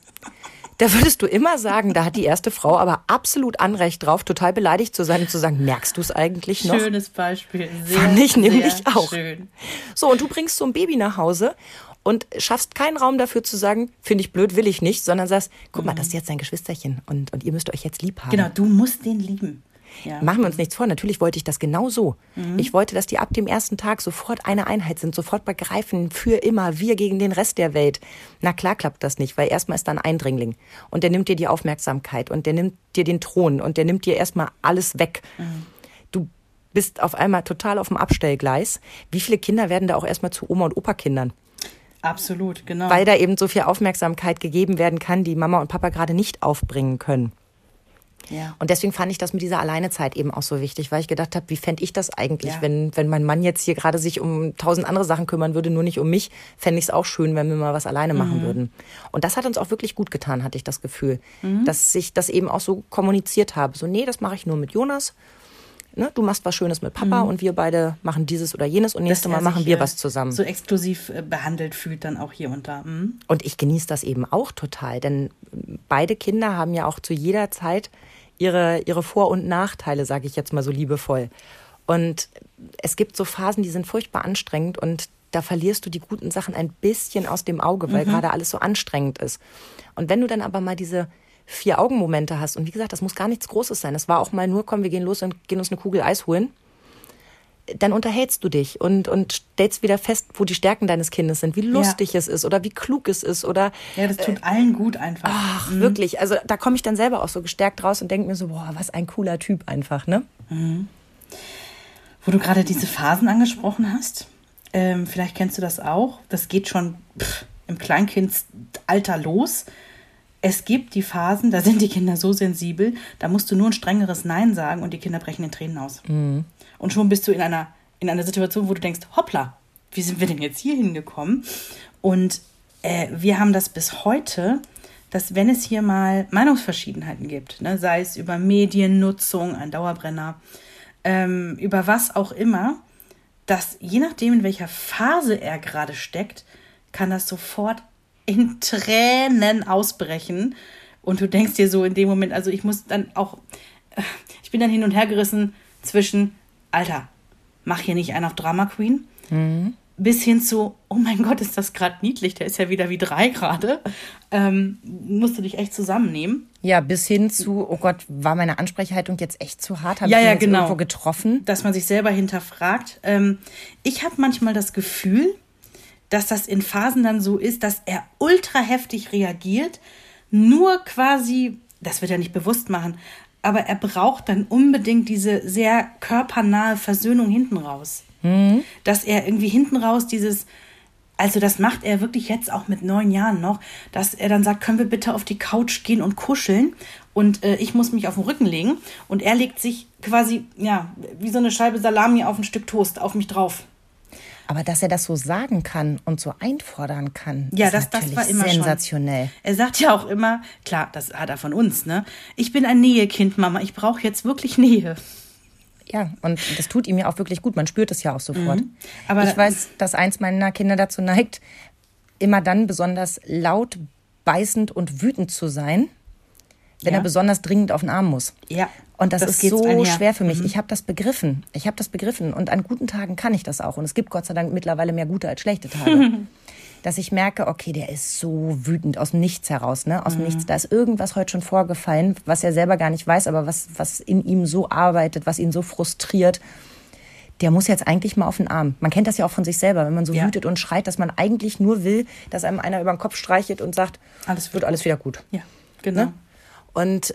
Da würdest du immer sagen, da hat die erste Frau aber absolut Anrecht drauf, total beleidigt zu sein und zu sagen, merkst du es eigentlich noch? Schönes Beispiel. Sehr, Fand ich nämlich auch. Schön. So, und du bringst so ein Baby nach Hause und schaffst keinen Raum dafür zu sagen, finde ich blöd, will ich nicht, sondern sagst, guck mal, das ist jetzt dein Geschwisterchen und, und ihr müsst euch jetzt lieb haben. Genau, du musst den lieben. Ja. Machen wir uns nichts vor. Natürlich wollte ich das genau so. Mhm. Ich wollte, dass die ab dem ersten Tag sofort eine Einheit sind, sofort begreifen, für immer, wir gegen den Rest der Welt. Na klar klappt das nicht, weil erstmal ist da ein Eindringling und der nimmt dir die Aufmerksamkeit und der nimmt dir den Thron und der nimmt dir erstmal alles weg. Mhm. Du bist auf einmal total auf dem Abstellgleis. Wie viele Kinder werden da auch erstmal zu Oma- und Opa-Kindern? Absolut, genau. Weil da eben so viel Aufmerksamkeit gegeben werden kann, die Mama und Papa gerade nicht aufbringen können. Ja. Und deswegen fand ich das mit dieser Alleinezeit eben auch so wichtig, weil ich gedacht habe, wie fände ich das eigentlich, ja. wenn, wenn mein Mann jetzt hier gerade sich um tausend andere Sachen kümmern würde, nur nicht um mich, fände ich es auch schön, wenn wir mal was alleine machen mhm. würden. Und das hat uns auch wirklich gut getan, hatte ich das Gefühl, mhm. dass ich das eben auch so kommuniziert habe. So, nee, das mache ich nur mit Jonas. Ne, du machst was Schönes mit Papa mhm. und wir beide machen dieses oder jenes und nächstes Mal machen wir was zusammen. So exklusiv äh, behandelt fühlt dann auch hier und da. Mhm. Und ich genieße das eben auch total, denn beide Kinder haben ja auch zu jeder Zeit ihre, ihre Vor- und Nachteile, sage ich jetzt mal so liebevoll. Und es gibt so Phasen, die sind furchtbar anstrengend und da verlierst du die guten Sachen ein bisschen aus dem Auge, weil mhm. gerade alles so anstrengend ist. Und wenn du dann aber mal diese vier Augen-Momente hast, und wie gesagt, das muss gar nichts Großes sein, das war auch mal nur, komm, wir gehen los und gehen uns eine Kugel Eis holen dann unterhältst du dich und, und stellst wieder fest, wo die Stärken deines Kindes sind, wie lustig ja. es ist oder wie klug es ist oder. Ja, das tut äh, allen gut einfach. Ach, mhm. wirklich. Also da komme ich dann selber auch so gestärkt raus und denke mir so, boah, was ein cooler Typ einfach, ne? Mhm. Wo du gerade diese Phasen angesprochen hast, ähm, vielleicht kennst du das auch. Das geht schon pff, im Kleinkindalter los. Es gibt die Phasen, da sind die Kinder so sensibel, da musst du nur ein strengeres Nein sagen und die Kinder brechen in Tränen aus. Mhm. Und schon bist du in einer, in einer Situation, wo du denkst, hoppla, wie sind wir denn jetzt hier hingekommen? Und äh, wir haben das bis heute, dass wenn es hier mal Meinungsverschiedenheiten gibt, ne, sei es über Mediennutzung, ein Dauerbrenner, ähm, über was auch immer, dass je nachdem, in welcher Phase er gerade steckt, kann das sofort in Tränen ausbrechen. Und du denkst dir so in dem Moment, also ich muss dann auch, ich bin dann hin und her gerissen zwischen, Alter, mach hier nicht einen auf Drama Queen. Mhm. Bis hin zu, oh mein Gott, ist das gerade niedlich, der ist ja wieder wie drei gerade. Ähm, musst du dich echt zusammennehmen. Ja, bis hin zu, oh Gott, war meine Ansprechhaltung jetzt echt zu hart? Habe ja, ich ja, genau. irgendwo getroffen? Dass man sich selber hinterfragt. Ähm, ich habe manchmal das Gefühl, dass das in Phasen dann so ist, dass er ultra heftig reagiert, nur quasi, das wird er nicht bewusst machen, aber er braucht dann unbedingt diese sehr körpernahe Versöhnung hinten raus. Mhm. Dass er irgendwie hinten raus dieses, also das macht er wirklich jetzt auch mit neun Jahren noch, dass er dann sagt, können wir bitte auf die Couch gehen und kuscheln und äh, ich muss mich auf den Rücken legen und er legt sich quasi, ja, wie so eine Scheibe Salami auf ein Stück Toast auf mich drauf. Aber dass er das so sagen kann und so einfordern kann, ja, das, das war immer sensationell. Schon. Er sagt ja auch immer, klar, das hat er von uns, ne? Ich bin ein Nähekind, Mama. Ich brauche jetzt wirklich Nähe. Ja, und das tut ihm ja auch wirklich gut. Man spürt es ja auch sofort. Mhm. Aber ich weiß, dass eins meiner Kinder dazu neigt, immer dann besonders laut, beißend und wütend zu sein, wenn ja. er besonders dringend auf den Arm muss. Ja. Und das, das ist so einher. schwer für mich. Mhm. Ich habe das begriffen. Ich habe das begriffen. Und an guten Tagen kann ich das auch. Und es gibt Gott sei Dank mittlerweile mehr gute als schlechte Tage. dass ich merke, okay, der ist so wütend aus dem Nichts heraus, ne? Aus dem mhm. Nichts. Da ist irgendwas heute schon vorgefallen, was er selber gar nicht weiß, aber was, was in ihm so arbeitet, was ihn so frustriert. Der muss jetzt eigentlich mal auf den Arm. Man kennt das ja auch von sich selber, wenn man so ja. wütet und schreit, dass man eigentlich nur will, dass einem einer über den Kopf streichelt und sagt, alles wird alles wieder gut. Ja, genau. Ne? Und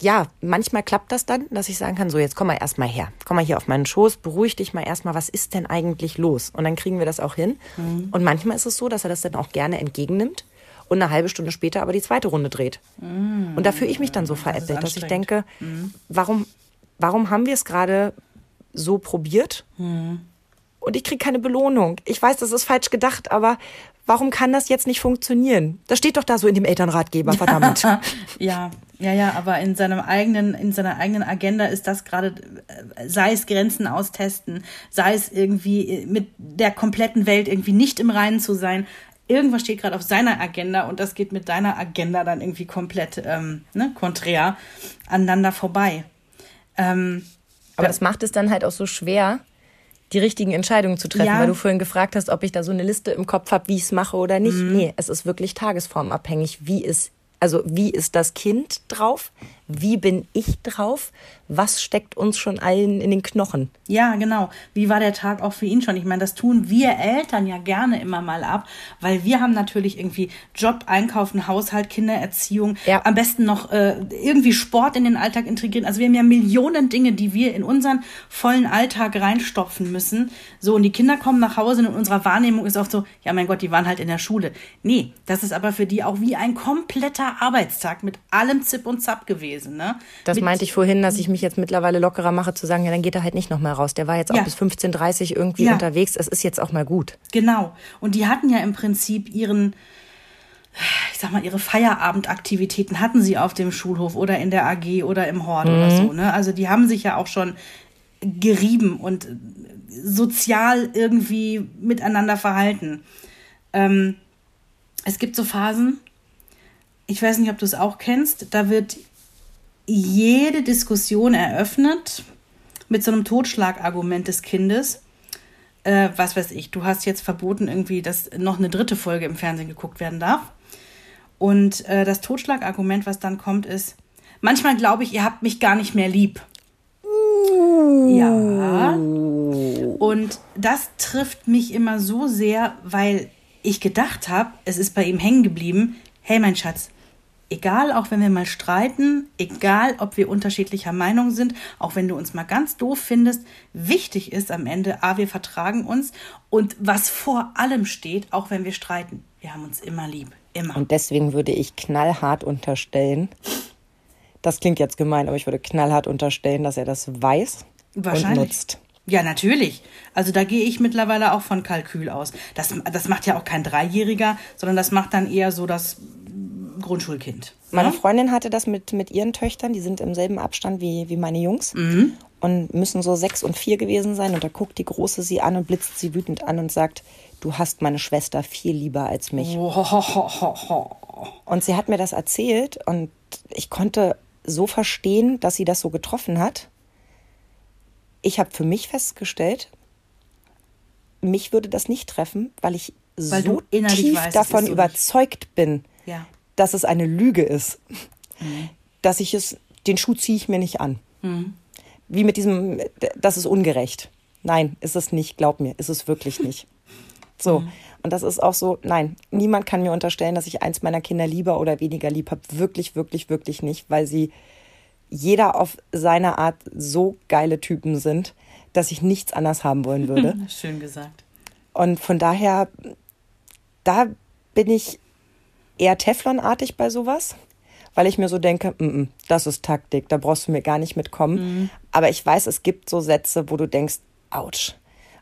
ja, manchmal klappt das dann, dass ich sagen kann, so jetzt komm mal erstmal her. Komm mal hier auf meinen Schoß, beruhig dich mal erstmal, was ist denn eigentlich los? Und dann kriegen wir das auch hin. Mhm. Und manchmal ist es so, dass er das dann auch gerne entgegennimmt und eine halbe Stunde später aber die zweite Runde dreht. Mhm. Und da fühle ich mich dann so veräppelt, das dass ich denke, mhm. warum, warum haben wir es gerade so probiert? Mhm. Und ich kriege keine Belohnung. Ich weiß, das ist falsch gedacht, aber warum kann das jetzt nicht funktionieren? Das steht doch da so in dem Elternratgeber, verdammt. ja, ja, ja, aber in seinem eigenen, in seiner eigenen Agenda ist das gerade, äh, sei es Grenzen austesten, sei es irgendwie mit der kompletten Welt irgendwie nicht im Reinen zu sein. Irgendwas steht gerade auf seiner Agenda und das geht mit deiner Agenda dann irgendwie komplett ähm, ne, konträr aneinander vorbei. Ähm, aber das macht es dann halt auch so schwer, die richtigen Entscheidungen zu treffen, Ja. weil du vorhin gefragt hast, ob ich da so eine Liste im Kopf habe, wie ich es mache oder nicht. Nee, es ist wirklich tagesformabhängig. Wie ist, also wie ist das Kind drauf? Wie bin ich drauf? Was steckt uns schon allen in den Knochen? Ja, genau. Wie war der Tag auch für ihn schon? Ich meine, das tun wir Eltern ja gerne immer mal ab, weil wir haben natürlich irgendwie Job, Einkaufen, Haushalt, Kindererziehung, Ja. am besten noch äh, irgendwie Sport in den Alltag integrieren. Also wir haben ja Millionen Dinge, die wir in unseren vollen Alltag reinstopfen müssen. So, und die Kinder kommen nach Hause und in unserer Wahrnehmung ist oft so, ja mein Gott, die waren halt in der Schule. Nee, das ist aber für die auch wie ein kompletter Arbeitstag mit allem Zip und Zap gewesen. Ne? Das mit, meinte ich vorhin, dass ich mich jetzt mittlerweile lockerer mache, zu sagen, ja, dann geht er halt nicht noch mal raus. Der war jetzt auch Ja. bis 15.30 irgendwie Ja. unterwegs. Es ist jetzt auch mal gut. Genau. Und die hatten ja im Prinzip ihren, ich sag mal, ihre Feierabendaktivitäten hatten sie auf dem Schulhof oder in der AG oder im Hort oder so. Ne? Also die haben sich ja auch schon gerieben und sozial irgendwie miteinander verhalten. Ähm, es gibt so Phasen, ich weiß nicht, ob du es auch kennst, da wird jede Diskussion eröffnet mit so einem Totschlagargument des Kindes äh, was weiß ich, du hast jetzt verboten irgendwie, dass noch eine dritte Folge im Fernsehen geguckt werden darf. Und äh, das Totschlagargument, was dann kommt, ist, manchmal glaube ich, ihr habt mich gar nicht mehr lieb. Ja. Und das trifft mich immer so sehr, weil ich gedacht habe, es ist bei ihm hängen geblieben, hey mein Schatz, egal, auch wenn wir mal streiten, egal, ob wir unterschiedlicher Meinung sind, auch wenn du uns mal ganz doof findest, wichtig ist am Ende, a, wir vertragen uns und was vor allem steht, auch wenn wir streiten, wir haben uns immer lieb, immer. Und deswegen würde ich knallhart unterstellen, das klingt jetzt gemein, aber ich würde knallhart unterstellen, dass er das weiß und nutzt. Ja, natürlich. Also da gehe ich mittlerweile auch von Kalkül aus. Das, das macht ja auch kein Dreijähriger, sondern das macht dann eher so das Grundschulkind. Meine ne? Freundin hatte das mit, mit ihren Töchtern, die sind im selben Abstand wie, wie meine Jungs und müssen so sechs und vier gewesen sein. Und da guckt die Große sie an und blitzt sie wütend an und sagt, du hast meine Schwester viel lieber als mich. Und sie hat mir das erzählt und ich konnte so verstehen, dass sie das so getroffen hat. Ich habe für mich festgestellt, mich würde das nicht treffen, weil ich Weil so tief weißt, davon so überzeugt bin, Ja. Dass es eine Lüge ist, dass ich es, den Schuh ziehe ich mir nicht an. Wie mit diesem, das ist ungerecht. Nein, ist es nicht, glaub mir, ist es wirklich nicht. So. Und das ist auch so, nein, niemand kann mir unterstellen, dass ich eins meiner Kinder lieber oder weniger lieb habe. Wirklich, wirklich, wirklich nicht, weil sie jeder auf seine Art so geile Typen sind, dass ich nichts anders haben wollen würde. Schön gesagt. Und von daher, da bin ich eher Teflonartig bei sowas, weil ich mir so denke, mm -mm, das ist Taktik, da brauchst du mir gar nicht mitkommen. Aber ich weiß, es gibt so Sätze, wo du denkst, ouch.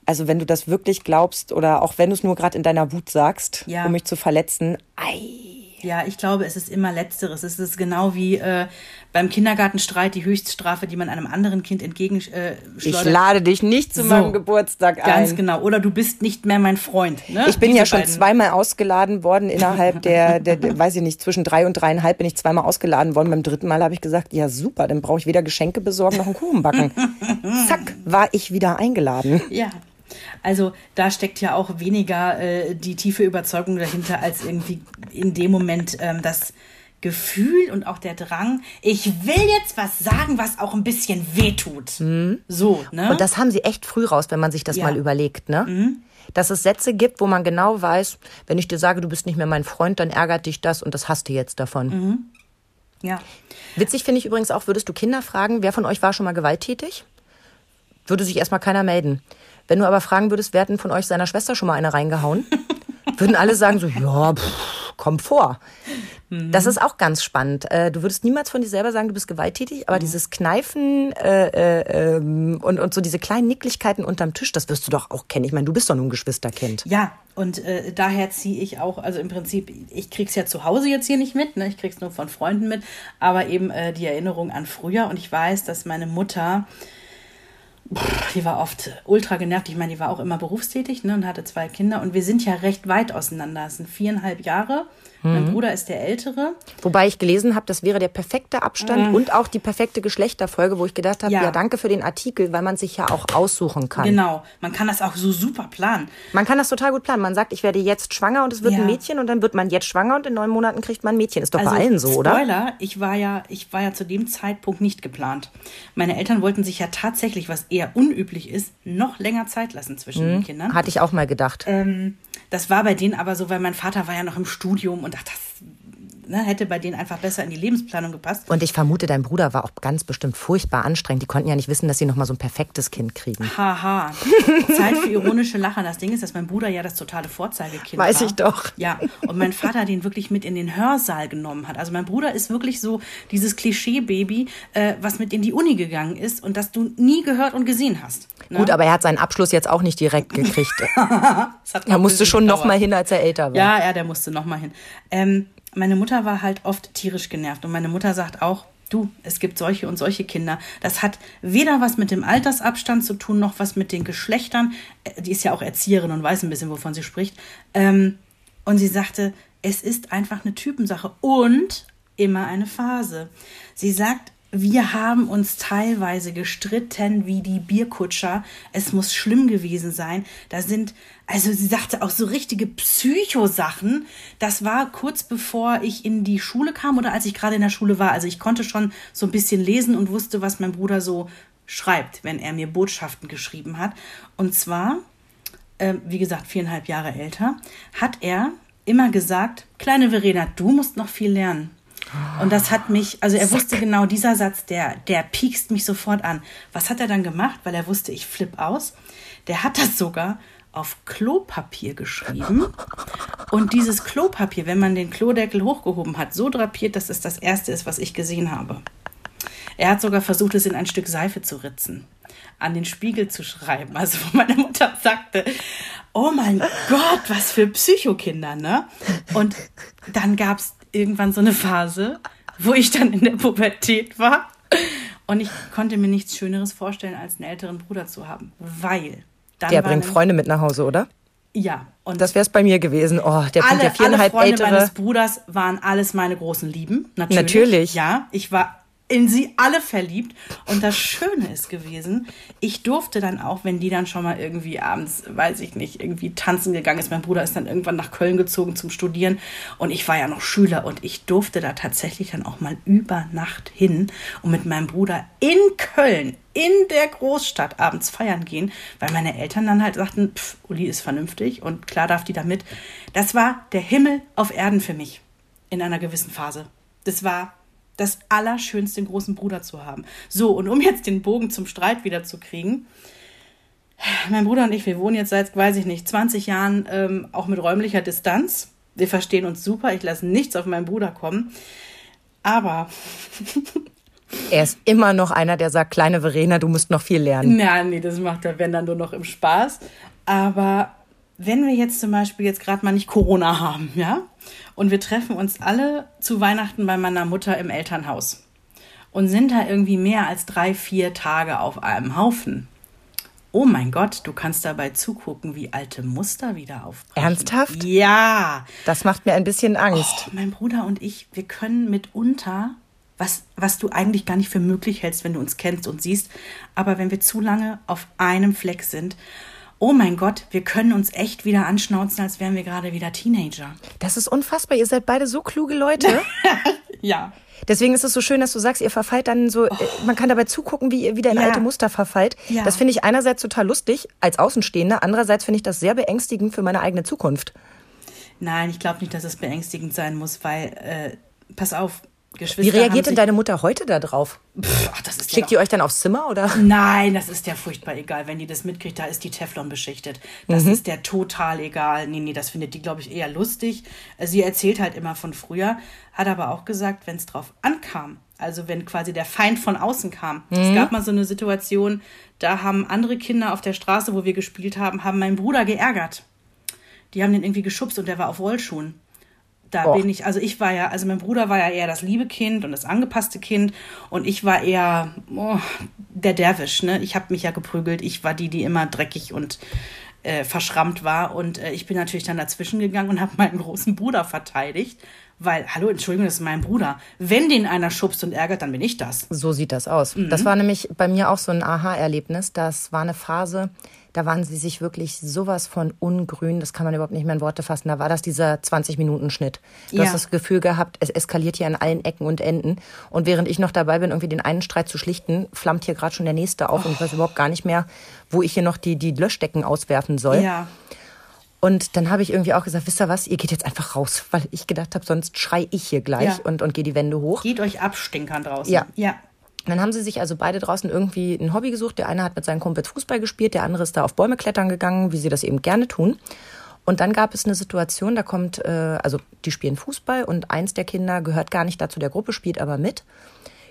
Also wenn du das wirklich glaubst oder auch wenn du es nur gerade in deiner Wut sagst, Ja. um mich zu verletzen, ei. Ja, ich glaube, es ist immer Letzteres. Es ist genau wie äh, beim Kindergartenstreit die Höchststrafe, die man einem anderen Kind entgegenschleudert. Äh, Ich lade dich nicht zu So. meinem Geburtstag ein. Ganz genau. Oder du bist nicht mehr mein Freund. Ne? Ich bin Diese ja schon beiden. zweimal ausgeladen worden innerhalb der, der, der, weiß ich nicht, zwischen drei und dreieinhalb bin ich zweimal ausgeladen worden. Beim dritten Mal habe ich gesagt, ja super, dann brauche ich weder Geschenke besorgen noch einen Kuchen backen. Zack, war ich wieder eingeladen. Ja. Also da steckt ja auch weniger äh, die tiefe Überzeugung dahinter, als irgendwie in dem Moment ähm, das Gefühl und auch der Drang, ich will jetzt was sagen, was auch ein bisschen wehtut. So, ne? Und das haben sie echt früh raus, wenn man sich das Ja. Mhm. mal überlegt, ne? Dass es Sätze gibt, wo man genau weiß, wenn ich dir sage, du bist nicht mehr mein Freund, dann ärgert dich das und das hast du jetzt davon. Mhm. ja. Witzig finde ich übrigens auch, würdest du Kinder fragen, wer von euch war schon mal gewalttätig? Würde sich erstmal keiner melden. Wenn du aber fragen würdest, wer hat denn von euch seiner Schwester schon mal eine reingehauen? Würden alle sagen so, ja, pff, komm vor. Das ist auch ganz spannend. Äh, Du würdest niemals von dir selber sagen, du bist gewalttätig, aber dieses Kneifen äh, äh, ähm, und, und so diese kleinen Nicklichkeiten unterm Tisch, das wirst du doch auch kennen. Ich meine, du bist doch nun ein Geschwisterkind. Ja, und äh, daher ziehe ich auch, also im Prinzip, ich krieg's ja zu Hause jetzt hier nicht mit, ne? ich krieg's nur von Freunden mit, aber eben äh, die Erinnerung an früher und ich weiß, dass meine Mutter, die war oft ultra genervt. Ich meine, die war auch immer berufstätig ne, und hatte zwei Kinder. Und wir sind ja recht weit auseinander. Es sind viereinhalb Jahre. Mein Bruder ist der Ältere. Wobei ich gelesen habe, das wäre der perfekte Abstand und auch die perfekte Geschlechterfolge, wo ich gedacht habe, ja. Ja. danke für den Artikel, weil man sich ja auch aussuchen kann. Genau. Man kann das auch so super planen. Man kann das total gut planen. Man sagt, ich werde jetzt schwanger und es wird Ja. ein Mädchen und dann wird man jetzt schwanger und in neun Monaten kriegt man ein Mädchen. Ist doch bei allen so, oder? Also, Spoiler, ich war ja, ich war ja zu dem Zeitpunkt nicht geplant. Meine Eltern wollten sich ja tatsächlich, was eher unüblich ist, noch länger Zeit lassen zwischen den Kindern. Hatte ich auch mal gedacht. Ähm, das war bei denen aber so, weil mein Vater war ja noch im Studium und ach, das ne, hätte bei denen einfach besser in die Lebensplanung gepasst. Und ich vermute, dein Bruder war auch ganz bestimmt furchtbar anstrengend. Die konnten ja nicht wissen, dass sie noch mal so ein perfektes Kind kriegen. Haha. Zeit für ironische Lachen. Das Ding ist, dass mein Bruder ja das totale Vorzeigekind Weiß war. ich doch. Ja, und mein Vater den wirklich mit in den Hörsaal genommen hat. Also mein Bruder ist wirklich so dieses Klischee-Baby, äh, was mit in die Uni gegangen ist und das du nie gehört und gesehen hast. Ne? Gut, aber er hat seinen Abschluss jetzt auch nicht direkt gekriegt. Noch er musste schon noch gedauert. mal hin, als er älter war. Ja, ja, der musste noch mal hin. Ähm, meine Mutter war halt oft tierisch genervt und meine Mutter sagt auch, du, es gibt solche und solche Kinder. Das hat weder was mit dem Altersabstand zu tun, noch was mit den Geschlechtern. Äh, Die ist ja auch Erzieherin und weiß ein bisschen, wovon sie spricht. Ähm, und sie sagte, es ist einfach eine Typensache und immer eine Phase. Sie sagt, wir haben uns teilweise gestritten wie die Bierkutscher. Es muss schlimm gewesen sein. Da sind, also sie sagte auch so richtige Psychosachen. Das war kurz bevor ich in die Schule kam oder als ich gerade in der Schule war. Also ich konnte schon so ein bisschen lesen und wusste, was mein Bruder so schreibt, wenn er mir Botschaften geschrieben hat. Und zwar, äh, wie gesagt, viereinhalb Jahre älter, hat er immer gesagt, kleine Verena, du musst noch viel lernen. Und das hat mich, also er wusste genau, dieser Satz, der, der piekst mich sofort an. Was hat er dann gemacht? Weil er wusste, ich flipp aus. Der hat das sogar auf Klopapier geschrieben. Und dieses Klopapier, wenn man den Klodeckel hochgehoben hat, so drapiert, dass es das erste ist, was ich gesehen habe. Er hat sogar versucht, es in ein Stück Seife zu ritzen, an den Spiegel zu schreiben. Also meine Mutter sagte, oh mein Gott, was für Psychokinder, ne? Und dann gab es irgendwann so eine Phase, wo ich dann in der Pubertät war. Und ich konnte mir nichts Schöneres vorstellen, als einen älteren Bruder zu haben. Weil dann Der bringt Freunde mit nach Hause, oder? Ja. Und Das wäre es bei mir gewesen. Oh, der bringt alle, ja alle viereinhalb Freunde ältere. meines Bruders waren alles meine großen Lieben. Natürlich. Natürlich. Ja, ich war in sie alle verliebt. Und das Schöne ist gewesen, ich durfte dann auch, wenn die dann schon mal irgendwie abends, weiß ich nicht, irgendwie tanzen gegangen ist. Mein Bruder ist dann irgendwann nach Köln gezogen zum Studieren und ich war ja noch Schüler und ich durfte da tatsächlich dann auch mal über Nacht hin und mit meinem Bruder in Köln, in der Großstadt abends feiern gehen, weil meine Eltern dann halt sagten, pff, Uli ist vernünftig und klar darf die da mit. Das war der Himmel auf Erden für mich in einer gewissen Phase. Das war das Allerschönste, einen großen Bruder zu haben. So, und um jetzt den Bogen zum Streit wieder zu kriegen, mein Bruder und ich, wir wohnen jetzt seit, weiß ich nicht, 20 Jahren ähm, auch mit räumlicher Distanz. Wir verstehen uns super, ich lasse nichts auf meinen Bruder kommen. Aber, Er ist immer noch einer, der sagt, kleine Verena, du musst noch viel lernen. na, nee, das macht er, wenn dann nur noch im Spaß. Aber wenn wir jetzt zum Beispiel jetzt gerade mal nicht Corona haben, ja, und wir treffen uns alle zu Weihnachten bei meiner Mutter im Elternhaus und sind da irgendwie mehr als drei, vier Tage auf einem Haufen. Oh mein Gott, du kannst dabei zugucken, wie alte Muster wieder aufbrechen. Ernsthaft? Ja. Das macht mir ein bisschen Angst. Oh, mein Bruder und ich, wir können mitunter, was, was du eigentlich gar nicht für möglich hältst, wenn du uns kennst und siehst, aber wenn wir zu lange auf einem Fleck sind, oh mein Gott, wir können uns echt wieder anschnauzen, als wären wir gerade wieder Teenager. Das ist unfassbar. Ihr seid beide so kluge Leute. Ja. Deswegen ist es so schön, dass du sagst, ihr verfallt dann so, äh, man kann dabei zugucken, wie ihr wieder in Ja. alte Muster verfallt. Ja. Das finde ich einerseits total lustig als Außenstehender, andererseits finde ich das sehr beängstigend für meine eigene Zukunft. Nein, ich glaube nicht, dass es beängstigend sein muss, weil, äh, pass auf, Geschwister. Wie reagiert denn deine Mutter heute da drauf? Pff, ach, das ist ja Schickt ihr euch dann aufs Zimmer oder? Nein, das ist ja furchtbar egal. Wenn die das mitkriegt, da ist die Teflon beschichtet. Das Mhm. ist der total egal. Nee, nee, das findet die, glaube ich, eher lustig. Äh, Sie erzählt halt immer von früher, hat aber auch gesagt, wenn es drauf ankam, also wenn quasi der Feind von außen kam. Mhm. Es gab mal so eine Situation, da haben andere Kinder auf der Straße, wo wir gespielt haben, haben meinen Bruder geärgert. Die haben den irgendwie geschubst und der war auf Rollschuhen. Da Och. bin ich, also ich war ja, also mein Bruder war ja eher das liebe Kind und das angepasste Kind und ich war eher oh, der Derwisch, ne? Ich habe mich ja geprügelt. Ich war die, die immer dreckig und äh, verschrammt war. Und äh, ich bin natürlich dann dazwischen gegangen und habe meinen großen Bruder verteidigt. Weil, hallo, Entschuldigung, das ist mein Bruder. Wenn den einer schubst und ärgert, dann bin ich das. So sieht das aus. Mhm. Das war nämlich bei mir auch so ein Aha-Erlebnis. Das war eine Phase, da waren sie sich wirklich sowas von ungrün, das kann man überhaupt nicht mehr in Worte fassen. Da war das dieser 20-Minuten-Schnitt. Du ja. hast das Gefühl gehabt, es eskaliert hier an allen Ecken und Enden. Und während ich noch dabei bin, irgendwie den einen Streit zu schlichten, flammt hier gerade schon der nächste auf oh. und ich weiß überhaupt gar nicht mehr, wo ich hier noch die, die Löschdecken auswerfen soll. Ja. Und dann habe ich irgendwie auch gesagt, wisst ihr was, ihr geht jetzt einfach raus, weil ich gedacht habe, sonst schrei ich hier gleich ja. und, und gehe die Wände hoch. Geht euch abstinkern draußen. Ja. ja. Dann haben sie sich also beide draußen irgendwie ein Hobby gesucht. Der eine hat mit seinen Kumpels Fußball gespielt, der andere ist da auf Bäume klettern gegangen, wie sie das eben gerne tun. Und dann gab es eine Situation, da kommt, äh, also die spielen Fußball und eins der Kinder gehört gar nicht dazu der Gruppe, spielt aber mit,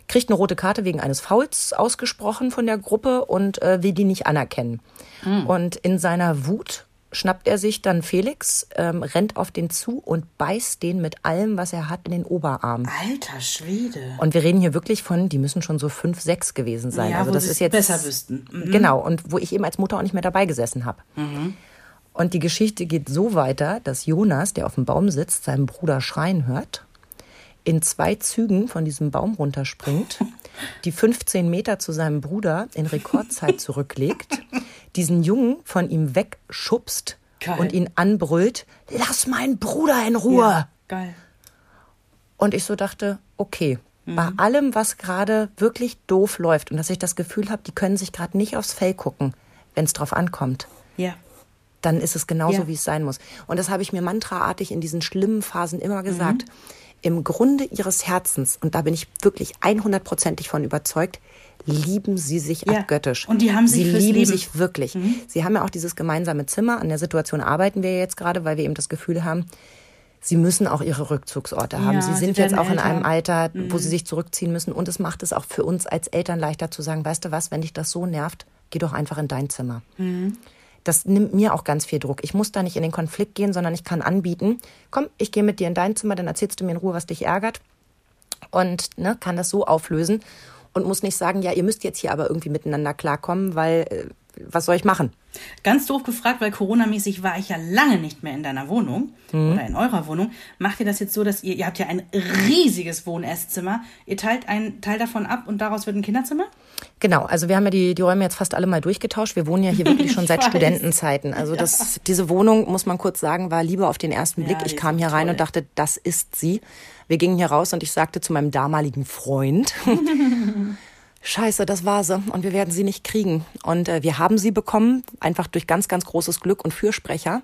kriegt eine rote Karte wegen eines Fouls ausgesprochen von der Gruppe und äh, will die nicht anerkennen. Mhm. Und in seiner Wut schnappt er sich dann Felix, ähm, rennt auf den zu und beißt den mit allem, was er hat, in den Oberarm. Alter Schwede. Und wir reden hier wirklich von, die müssen schon so fünf, sechs gewesen sein. Ja, also das ist jetzt besser wüssten. Mhm. Genau. Und wo ich eben als Mutter auch nicht mehr dabei gesessen habe. Mhm. Und die Geschichte geht so weiter, dass Jonas, der auf dem Baum sitzt, seinen Bruder schreien hört, in zwei Zügen von diesem Baum runterspringt, die 15 Meter zu seinem Bruder in Rekordzeit zurücklegt, diesen Jungen von ihm wegschubst geil. und ihn anbrüllt, lass meinen Bruder in Ruhe. Ja, geil. Und ich so dachte, okay, mhm. bei allem, was gerade wirklich doof läuft und dass ich das Gefühl habe, die können sich gerade nicht aufs Fell gucken, wenn es drauf ankommt. Ja. Dann ist es genauso, ja. wie es sein muss. Und das habe ich mir mantraartig in diesen schlimmen Phasen immer gesagt. Mhm. Im Grunde ihres Herzens, und da bin ich wirklich 100%ig von überzeugt, lieben sie sich ja. abgöttisch. Und die haben sich Sie lieben Leben. sich wirklich. Mhm. Sie haben ja auch dieses gemeinsame Zimmer. An der Situation arbeiten wir jetzt gerade, weil wir eben das Gefühl haben, sie müssen auch ihre Rückzugsorte haben. Ja, sie sind sie jetzt auch älter. in einem Alter, mhm. wo sie sich zurückziehen müssen. Und es macht es auch für uns als Eltern leichter zu sagen, weißt du was, wenn dich das so nervt, geh doch einfach in dein Zimmer. Mhm. Das nimmt mir auch ganz viel Druck. Ich muss da nicht in den Konflikt gehen, sondern ich kann anbieten, komm, ich gehe mit dir in dein Zimmer, dann erzählst du mir in Ruhe, was dich ärgert und ne, kann das so auflösen und muss nicht sagen, ja, ihr müsst jetzt hier aber irgendwie miteinander klarkommen, weil äh, was soll ich machen? Ganz doof gefragt, weil Corona-mäßig war ich ja lange nicht mehr in deiner Wohnung mhm. oder in eurer Wohnung. Macht ihr das jetzt so, dass ihr, ihr habt ja ein riesiges Wohn-Esszimmer, ihr teilt einen Teil davon ab und daraus wird ein Kinderzimmer? Genau, also wir haben ja die, die Räume jetzt fast alle mal durchgetauscht. Wir wohnen ja hier wirklich schon seit weiß. Studentenzeiten. Also das, ja. diese Wohnung, muss man kurz sagen, war lieber auf den ersten Blick. Ja, ich kam hier rein und dachte, das ist sie. Wir gingen hier raus und ich sagte zu meinem damaligen Freund, Scheiße, das war sie und wir werden sie nicht kriegen. Und äh, wir haben sie bekommen, einfach durch ganz, ganz großes Glück und Fürsprecher.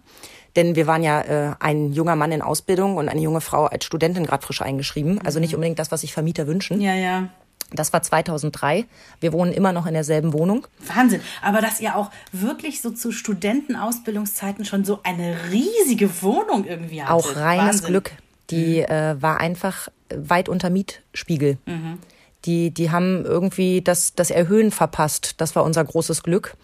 Denn wir waren ja äh, ein junger Mann in Ausbildung und eine junge Frau als Studentin gerade frisch eingeschrieben. Also nicht mhm. unbedingt das, was sich Vermieter wünschen. Ja, ja. Das war 2003. Wir wohnen immer noch in derselben Wohnung. Wahnsinn. Aber dass ihr auch wirklich so zu Studentenausbildungszeiten schon so eine riesige Wohnung irgendwie hattet. Auch reines Wahnsinn. Glück. Die mhm. äh, war einfach weit unter Mietspiegel. Mhm. Die, die haben irgendwie das, das Erhöhen verpasst. Das war unser großes Glück.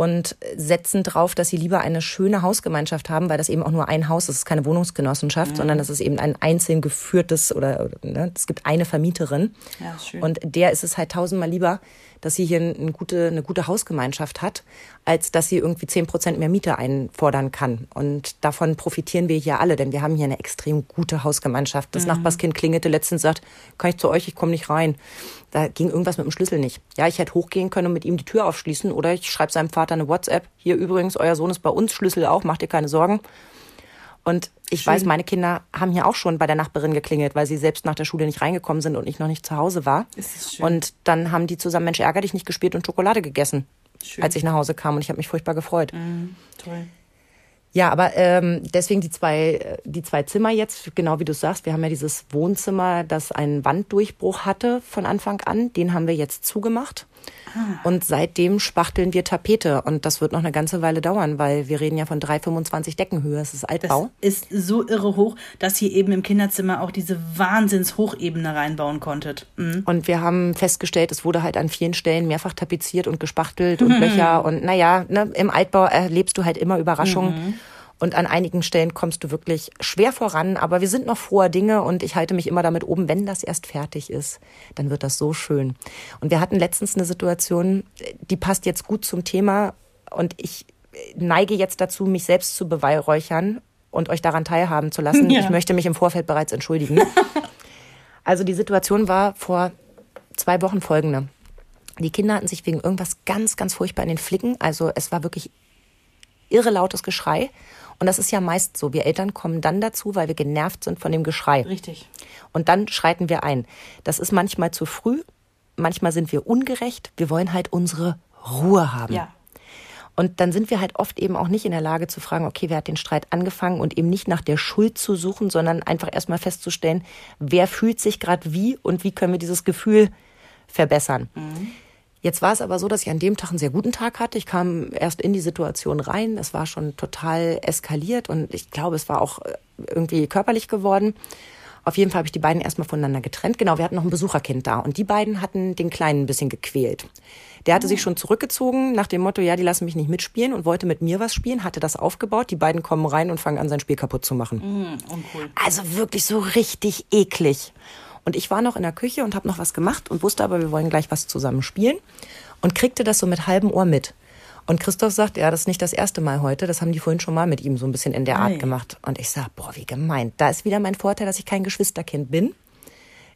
Und setzen drauf, dass sie lieber eine schöne Hausgemeinschaft haben, weil das eben auch nur ein Haus ist. Es ist keine Wohnungsgenossenschaft, mhm. sondern es ist eben ein einzeln geführtes oder ne, es gibt eine Vermieterin. Ja, schön. Und der ist es halt tausendmal lieber, dass sie hier eine gute, eine gute Hausgemeinschaft hat, als dass sie irgendwie zehn Prozent mehr Miete einfordern kann. Und davon profitieren wir hier alle, denn wir haben hier eine extrem gute Hausgemeinschaft. Das mhm. Nachbarskind klingelte letztens sagt, kann ich zu euch, ich komme nicht rein. Da ging irgendwas mit dem Schlüssel nicht. Ja, ich hätte hochgehen können und mit ihm die Tür aufschließen oder ich schreibe seinem Vater eine WhatsApp. Hier übrigens, euer Sohn ist bei uns, Schlüssel auch, macht dir keine Sorgen. Und ich Schön. weiß, meine Kinder haben hier auch schon bei der Nachbarin geklingelt, weil sie selbst nach der Schule nicht reingekommen sind und ich noch nicht zu Hause war. Und dann haben die zusammen Mensch ärger dich nicht gespielt und Schokolade gegessen, schön. als ich nach Hause kam und ich habe mich furchtbar gefreut. Mhm, toll. Ja, aber ähm, deswegen die zwei, die zwei Zimmer jetzt, genau wie du sagst, wir haben ja dieses Wohnzimmer, das einen Wanddurchbruch hatte von Anfang an, den haben wir jetzt zugemacht. Ah. Und seitdem spachteln wir Tapete. Und das wird noch eine ganze Weile dauern, weil wir reden ja von 3,25 Deckenhöhe. Es ist Altbau. Das ist so irre hoch, dass ihr eben im Kinderzimmer auch diese Wahnsinns-Hochebene reinbauen konntet. Mhm. Und wir haben festgestellt, es wurde halt an vielen Stellen mehrfach tapeziert und gespachtelt und mhm. Löcher. Und naja, ne, im Altbau erlebst du halt immer Überraschungen. Mhm. Und an einigen Stellen kommst du wirklich schwer voran, aber wir sind noch froher Dinge und ich halte mich immer damit oben, wenn das erst fertig ist, dann wird das so schön. Und wir hatten letztens eine Situation, die passt jetzt gut zum Thema und ich neige jetzt dazu, mich selbst zu beweihräuchern und euch daran teilhaben zu lassen. Ja. Ich möchte mich im Vorfeld bereits entschuldigen. also die Situation war vor zwei Wochen folgende. Die Kinder hatten sich wegen irgendwas ganz, ganz furchtbar in den Flicken. Also es war wirklich irre lautes Geschrei. Und das ist ja meist so. Wir Eltern kommen dann dazu, weil wir genervt sind von dem Geschrei. Richtig. Und dann schreiten wir ein. Das ist manchmal zu früh. Manchmal sind wir ungerecht. Wir wollen halt unsere Ruhe haben. Ja. Und dann sind wir halt oft eben auch nicht in der Lage zu fragen, okay, wer hat den Streit angefangen und eben nicht nach der Schuld zu suchen, sondern einfach erstmal festzustellen, wer fühlt sich gerade wie und wie können wir dieses Gefühl verbessern. Mhm. Jetzt war es aber so, dass ich an dem Tag einen sehr guten Tag hatte. Ich kam erst in die Situation rein. Es war schon total eskaliert und ich glaube, es war auch äh, irgendwie körperlich geworden. Auf jeden Fall habe ich die beiden erstmal voneinander getrennt. Genau, wir hatten noch ein Besucherkind da und die beiden hatten den Kleinen ein bisschen gequält. Der hatte sich schon zurückgezogen nach dem Motto, ja, die lassen mich nicht mitspielen und wollte mit mir was spielen, hatte das aufgebaut. Die beiden kommen rein und fangen an, sein Spiel kaputt zu machen. Uncool. Also wirklich so richtig eklig. Und ich war noch in der Küche und habe noch was gemacht und wusste aber, wir wollen gleich was zusammen spielen und kriegte das so mit halbem Ohr mit. Und Christoph sagt, ja, das ist nicht das erste Mal heute, das haben die vorhin schon mal mit ihm so ein bisschen in der Art gemacht. Und ich sag, boah, wie gemeint. Da ist wieder mein Vorteil, dass ich kein Geschwisterkind bin.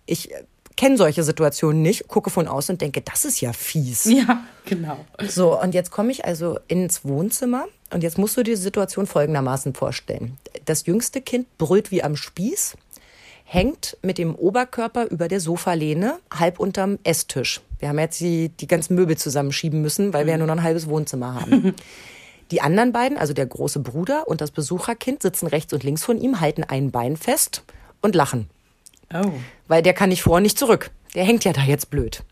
Ich äh, kenne solche Situationen nicht, gucke von außen und denke, das ist ja fies. Ja, genau. So, und jetzt komme ich also ins Wohnzimmer und jetzt musst du dir die Situation folgendermaßen vorstellen. Das jüngste Kind brüllt wie am Spieß, hängt mit dem Oberkörper über der Sofalehne, halb unterm Esstisch. Wir haben jetzt die, die ganzen Möbel zusammenschieben müssen, weil wir ja nur noch ein halbes Wohnzimmer haben. Die anderen beiden, also der große Bruder und das Besucherkind, sitzen rechts und links von ihm, halten ein Bein fest und lachen. Oh. Weil der kann nicht vor, nicht zurück. Der hängt ja da jetzt blöd.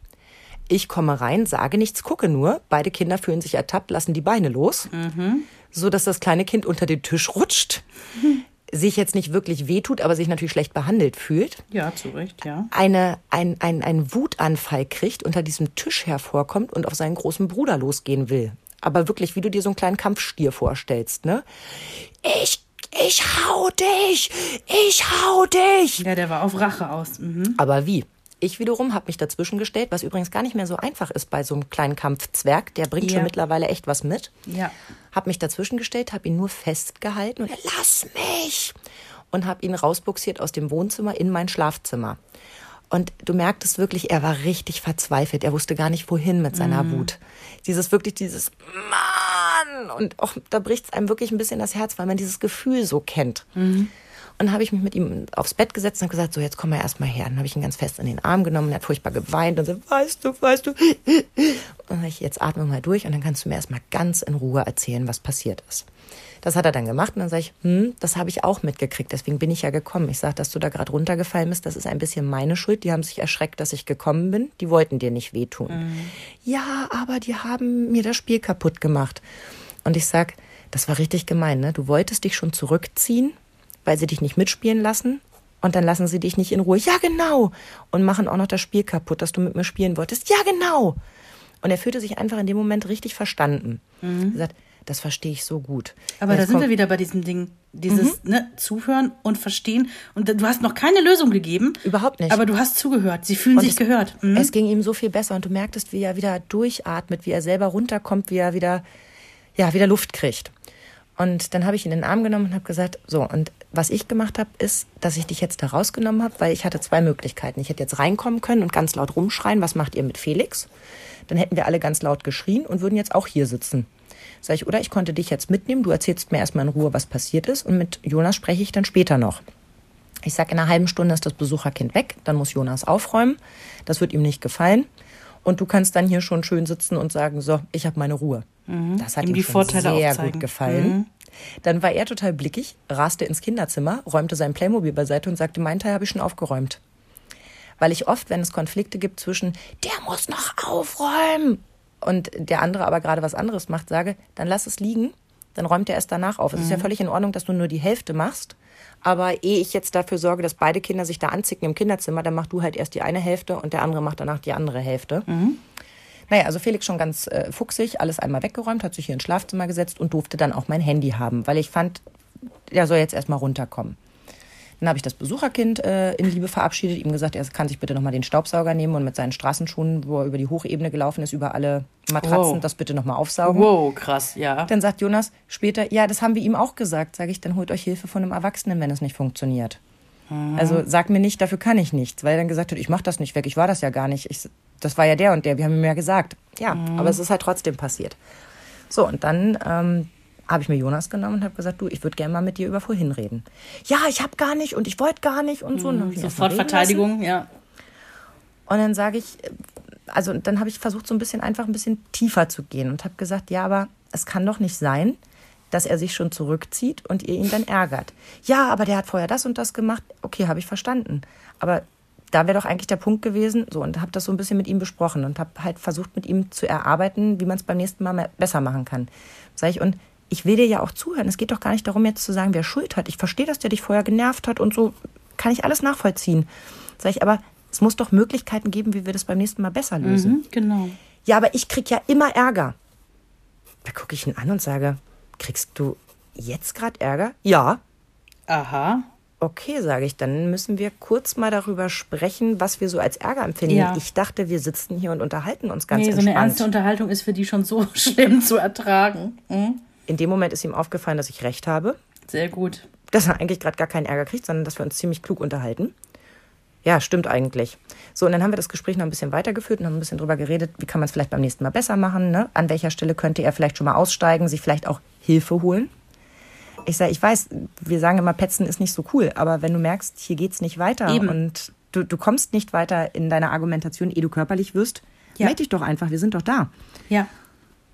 Ich komme rein, sage nichts, gucke nur. Beide Kinder fühlen sich ertappt, lassen die Beine los, mhm. so dass das kleine Kind unter den Tisch rutscht. Sich jetzt nicht wirklich wehtut, aber sich natürlich schlecht behandelt fühlt. Ja, zu Recht, ja. Eine, ein, ein, ein Wutanfall kriegt, unter diesem Tisch hervorkommt und auf seinen großen Bruder losgehen will. Aber wirklich, wie du dir so einen kleinen Kampfstier vorstellst, ne? Ich ich hau dich, ich hau dich. Ja, der war auf Rache aus. Mhm. Aber wie? Ich wiederum habe mich dazwischen gestellt, was übrigens gar nicht mehr so einfach ist bei so einem kleinen Kampfzwerg. Der bringt ja. schon mittlerweile echt was mit. Ja. Habe mich dazwischen gestellt, habe ihn nur festgehalten und er, lass mich! Und habe ihn rausbuxiert aus dem Wohnzimmer in mein Schlafzimmer. Und du merktest wirklich, er war richtig verzweifelt. Er wusste gar nicht, wohin mit seiner mhm. Wut. Dieses wirklich, dieses Mann! Und auch da bricht es einem wirklich ein bisschen das Herz, weil man dieses Gefühl so kennt. Mhm. Und dann habe ich mich mit ihm aufs Bett gesetzt und habe gesagt, so jetzt komm mal erstmal her. Dann habe ich ihn ganz fest in den Arm genommen, er hat furchtbar geweint und so, weißt du, weißt du. Und dann ich, jetzt atme mal durch und dann kannst du mir erstmal ganz in Ruhe erzählen, was passiert ist. Das hat er dann gemacht und dann sage ich, hm, das habe ich auch mitgekriegt, deswegen bin ich ja gekommen. Ich sage, dass du da gerade runtergefallen bist, das ist ein bisschen meine Schuld. Die haben sich erschreckt, dass ich gekommen bin. Die wollten dir nicht wehtun. Mhm. Ja, aber die haben mir das Spiel kaputt gemacht. Und ich sage, das war richtig gemein, ne? Du wolltest dich schon zurückziehen, weil sie dich nicht mitspielen lassen. Und dann lassen sie dich nicht in Ruhe. Ja, genau. Und machen auch noch das Spiel kaputt, dass du mit mir spielen wolltest. Ja, genau. Und er fühlte sich einfach in dem Moment richtig verstanden. Mhm. Er sagt, das verstehe ich so gut. Aber da sind wir wieder bei diesem Ding, dieses mhm. ne, Zuhören und Verstehen. Und du hast noch keine Lösung gegeben. Überhaupt nicht. Aber du hast zugehört. Sie fühlen und sich es, gehört. Mhm. Es ging ihm so viel besser und du merktest, wie er wieder durchatmet, wie er selber runterkommt, wie er wieder, ja, wieder Luft kriegt. Und dann habe ich ihn in den Arm genommen und habe gesagt, so, und was ich gemacht habe, ist, dass ich dich jetzt da rausgenommen habe, weil ich hatte zwei Möglichkeiten. Ich hätte jetzt reinkommen können und ganz laut rumschreien, was macht ihr mit Felix? Dann hätten wir alle ganz laut geschrien und würden jetzt auch hier sitzen. Sag ich, oder ich konnte dich jetzt mitnehmen, du erzählst mir erstmal in Ruhe, was passiert ist und mit Jonas spreche ich dann später noch. Ich sage, in einer halben Stunde ist das Besucherkind weg, dann muss Jonas aufräumen. Das wird ihm nicht gefallen. Und du kannst dann hier schon schön sitzen und sagen, so, ich habe meine Ruhe. Mhm. Das hat ihm, ihm die Vorteile sehr aufzeigen. gut gefallen. Mhm. Dann war er total blickig, raste ins Kinderzimmer, räumte sein Playmobil beiseite und sagte, mein Teil habe ich schon aufgeräumt. Weil ich oft, wenn es Konflikte gibt zwischen, der muss noch aufräumen und der andere aber gerade was anderes macht, sage, dann lass es liegen, dann räumt er erst danach auf. Es mhm. ist ja mhm. völlig in Ordnung, dass du nur die Hälfte machst. Aber ehe ich jetzt dafür sorge, dass beide Kinder sich da anzicken im Kinderzimmer, dann mach du halt erst die eine Hälfte und der andere macht danach die andere Hälfte. Mhm. Naja, also Felix schon ganz äh, fuchsig, alles einmal weggeräumt, hat sich hier ins Schlafzimmer gesetzt und durfte dann auch mein Handy haben, weil ich fand, der soll jetzt erstmal runterkommen. Dann habe ich das Besucherkind äh, in Liebe verabschiedet, ihm gesagt, er kann sich bitte nochmal den Staubsauger nehmen und mit seinen Straßenschuhen, wo er über die Hochebene gelaufen ist, über alle Matratzen, Wow. das bitte nochmal aufsaugen. Wow, krass, ja. Dann sagt Jonas später, ja, das haben wir ihm auch gesagt. Sage ich, dann holt euch Hilfe von einem Erwachsenen, wenn es nicht funktioniert. Also sag mir nicht, dafür kann ich nichts, weil er dann gesagt hat, ich mach das nicht weg, ich war das ja gar nicht. Ich, das war ja der und der, wir haben ihm ja gesagt. Ja, aber es ist halt trotzdem passiert. So, und dann ähm, habe ich mir Jonas genommen und habe gesagt, du, ich würde gerne mal mit dir über vorhin reden. Ja, ich habe gar nicht und ich wollte gar nicht und so. Und erst mal Sofort Verteidigung, ja. und dann sage ich, äh, also dann habe ich versucht, so ein bisschen einfach ein bisschen tiefer zu gehen und habe gesagt, ja, aber es kann doch nicht sein, dass er sich schon zurückzieht und ihr ihn dann ärgert. Ja, aber der hat vorher das und das gemacht. Okay, habe ich verstanden. Aber da wäre doch eigentlich der Punkt gewesen, so und habe das so ein bisschen mit ihm besprochen und habe halt versucht, mit ihm zu erarbeiten, wie man es beim nächsten Mal besser machen kann. Sag ich, und ich will dir ja auch zuhören. Es geht doch gar nicht darum, jetzt zu sagen, wer Schuld hat. Ich verstehe, dass der dich vorher genervt hat und so kann ich alles nachvollziehen. Sag ich, aber es muss doch Möglichkeiten geben, wie wir das beim nächsten Mal besser lösen. Mhm, genau. Ja, aber ich krieg ja immer Ärger. Da gucke ich ihn an und sage, kriegst du jetzt gerade Ärger? Ja. Aha. Okay, sage ich, dann müssen wir kurz mal darüber sprechen, was wir so als Ärger empfinden. Ja. Ich dachte, wir sitzen hier und unterhalten uns ganz Nee, so eine entspannt. ernste Unterhaltung ist für die schon so schlimm zu ertragen. Mhm. In dem Moment ist ihm aufgefallen, dass ich recht habe, Sehr gut. dass er eigentlich gerade gar keinen Ärger kriegt, sondern dass wir uns ziemlich klug unterhalten. Ja, stimmt eigentlich. So, und dann haben wir das Gespräch noch ein bisschen weitergeführt und haben ein bisschen drüber geredet, wie kann man es vielleicht beim nächsten Mal besser machen, ne? An welcher Stelle könnte er vielleicht schon mal aussteigen, sich vielleicht auch Hilfe holen. Ich sage, ich weiß, wir sagen immer, Petzen ist nicht so cool, aber wenn du merkst, hier geht's nicht weiter Eben. und du, du kommst nicht weiter in deiner Argumentation, ehe du körperlich wirst, Ja. meld dich doch einfach, wir sind doch da. Ja.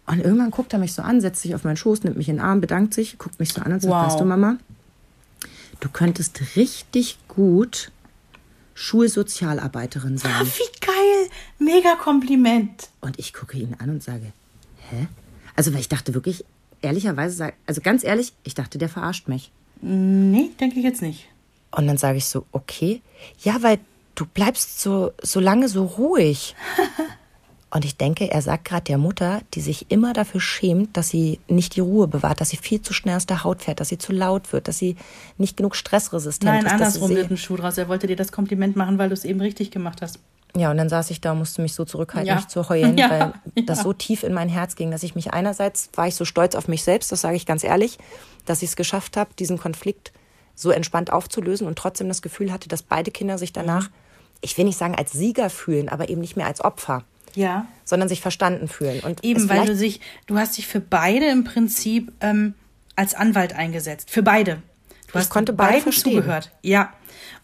Und irgendwann guckt er mich so an, setzt sich auf meinen Schoß, nimmt mich in den Arm, bedankt sich, guckt mich so an und sagt, Wow. weißt du, Mama, du könntest richtig gut Schulsozialarbeiterin Ah, sein. wie geil. Mega Kompliment. Und ich gucke ihn an und sage, hä? Also, weil ich dachte wirklich, ehrlicherweise, sag- also ganz ehrlich, ich dachte, der verarscht mich. Nee, denke ich jetzt nicht. Und dann sage ich so, okay, ja, weil du bleibst so, so lange so ruhig. Und ich denke, er sagt gerade der Mutter, die sich immer dafür schämt, dass sie nicht die Ruhe bewahrt, dass sie viel zu schnell aus der Haut fährt, dass sie zu laut wird, dass sie nicht genug stressresistent Nein, ist. dass andersrum wird ein Schuh draus. Er wollte dir das Kompliment machen, weil du es eben richtig gemacht hast. Ja, und dann saß ich da und musste mich so zurückhalten, Ja. nicht zu heulen, Ja, weil ja. das so tief in mein Herz ging, dass ich mich einerseits war ich so stolz auf mich selbst, das sage ich ganz ehrlich, dass ich es geschafft habe, diesen Konflikt so entspannt aufzulösen und trotzdem das Gefühl hatte, dass beide Kinder sich danach, ich will nicht sagen als Sieger fühlen, aber eben nicht mehr als Opfer, Ja. sondern sich verstanden fühlen. Und Eben, weil du sich, du hast dich für beide im Prinzip ähm, als Anwalt eingesetzt. Für beide. Du hast konnte beide beiden verstehen. zugehört. Ja.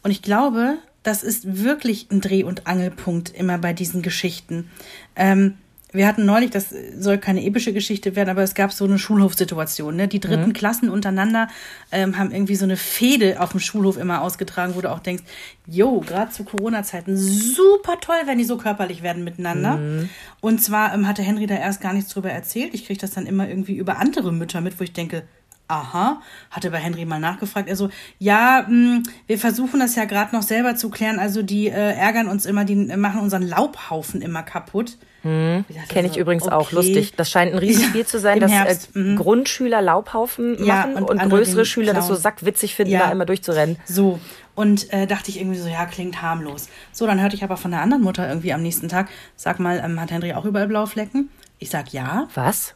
Und ich glaube, das ist wirklich ein Dreh- und Angelpunkt immer bei diesen Geschichten. Ähm, wir hatten neulich, das soll keine epische Geschichte werden, aber es gab so eine Schulhofsituation. Ne? Die dritten Mhm. Klassen untereinander ähm, haben irgendwie so eine Fehde auf dem Schulhof immer ausgetragen, wo du auch denkst, jo, gerade zu Corona-Zeiten super toll, wenn die so körperlich werden miteinander. Mhm. Und zwar ähm, hatte Henry da erst gar nichts drüber erzählt. Ich kriege das dann immer irgendwie über andere Mütter mit, wo ich denke, aha, hatte bei Henry mal nachgefragt. Er so, ja, mh, wir versuchen das ja gerade noch selber zu klären. Also die äh, ärgern uns immer, die machen unseren Laubhaufen immer kaputt. Kenne ich übrigens auch, okay. lustig. Das scheint ein Riesenspiel zu sein, dass Herbst, äh, mhm. Grundschüler Laubhaufen Ja, machen und und, größere Schüler das so klauen. sackwitzig finden, Ja. da immer durchzurennen. So. Und äh, dachte ich irgendwie so, ja, klingt harmlos. So, dann hörte ich aber von der anderen Mutter irgendwie am nächsten Tag, sag mal, ähm, hat Henry auch überall blaue Flecken? Ich sag ja. Was?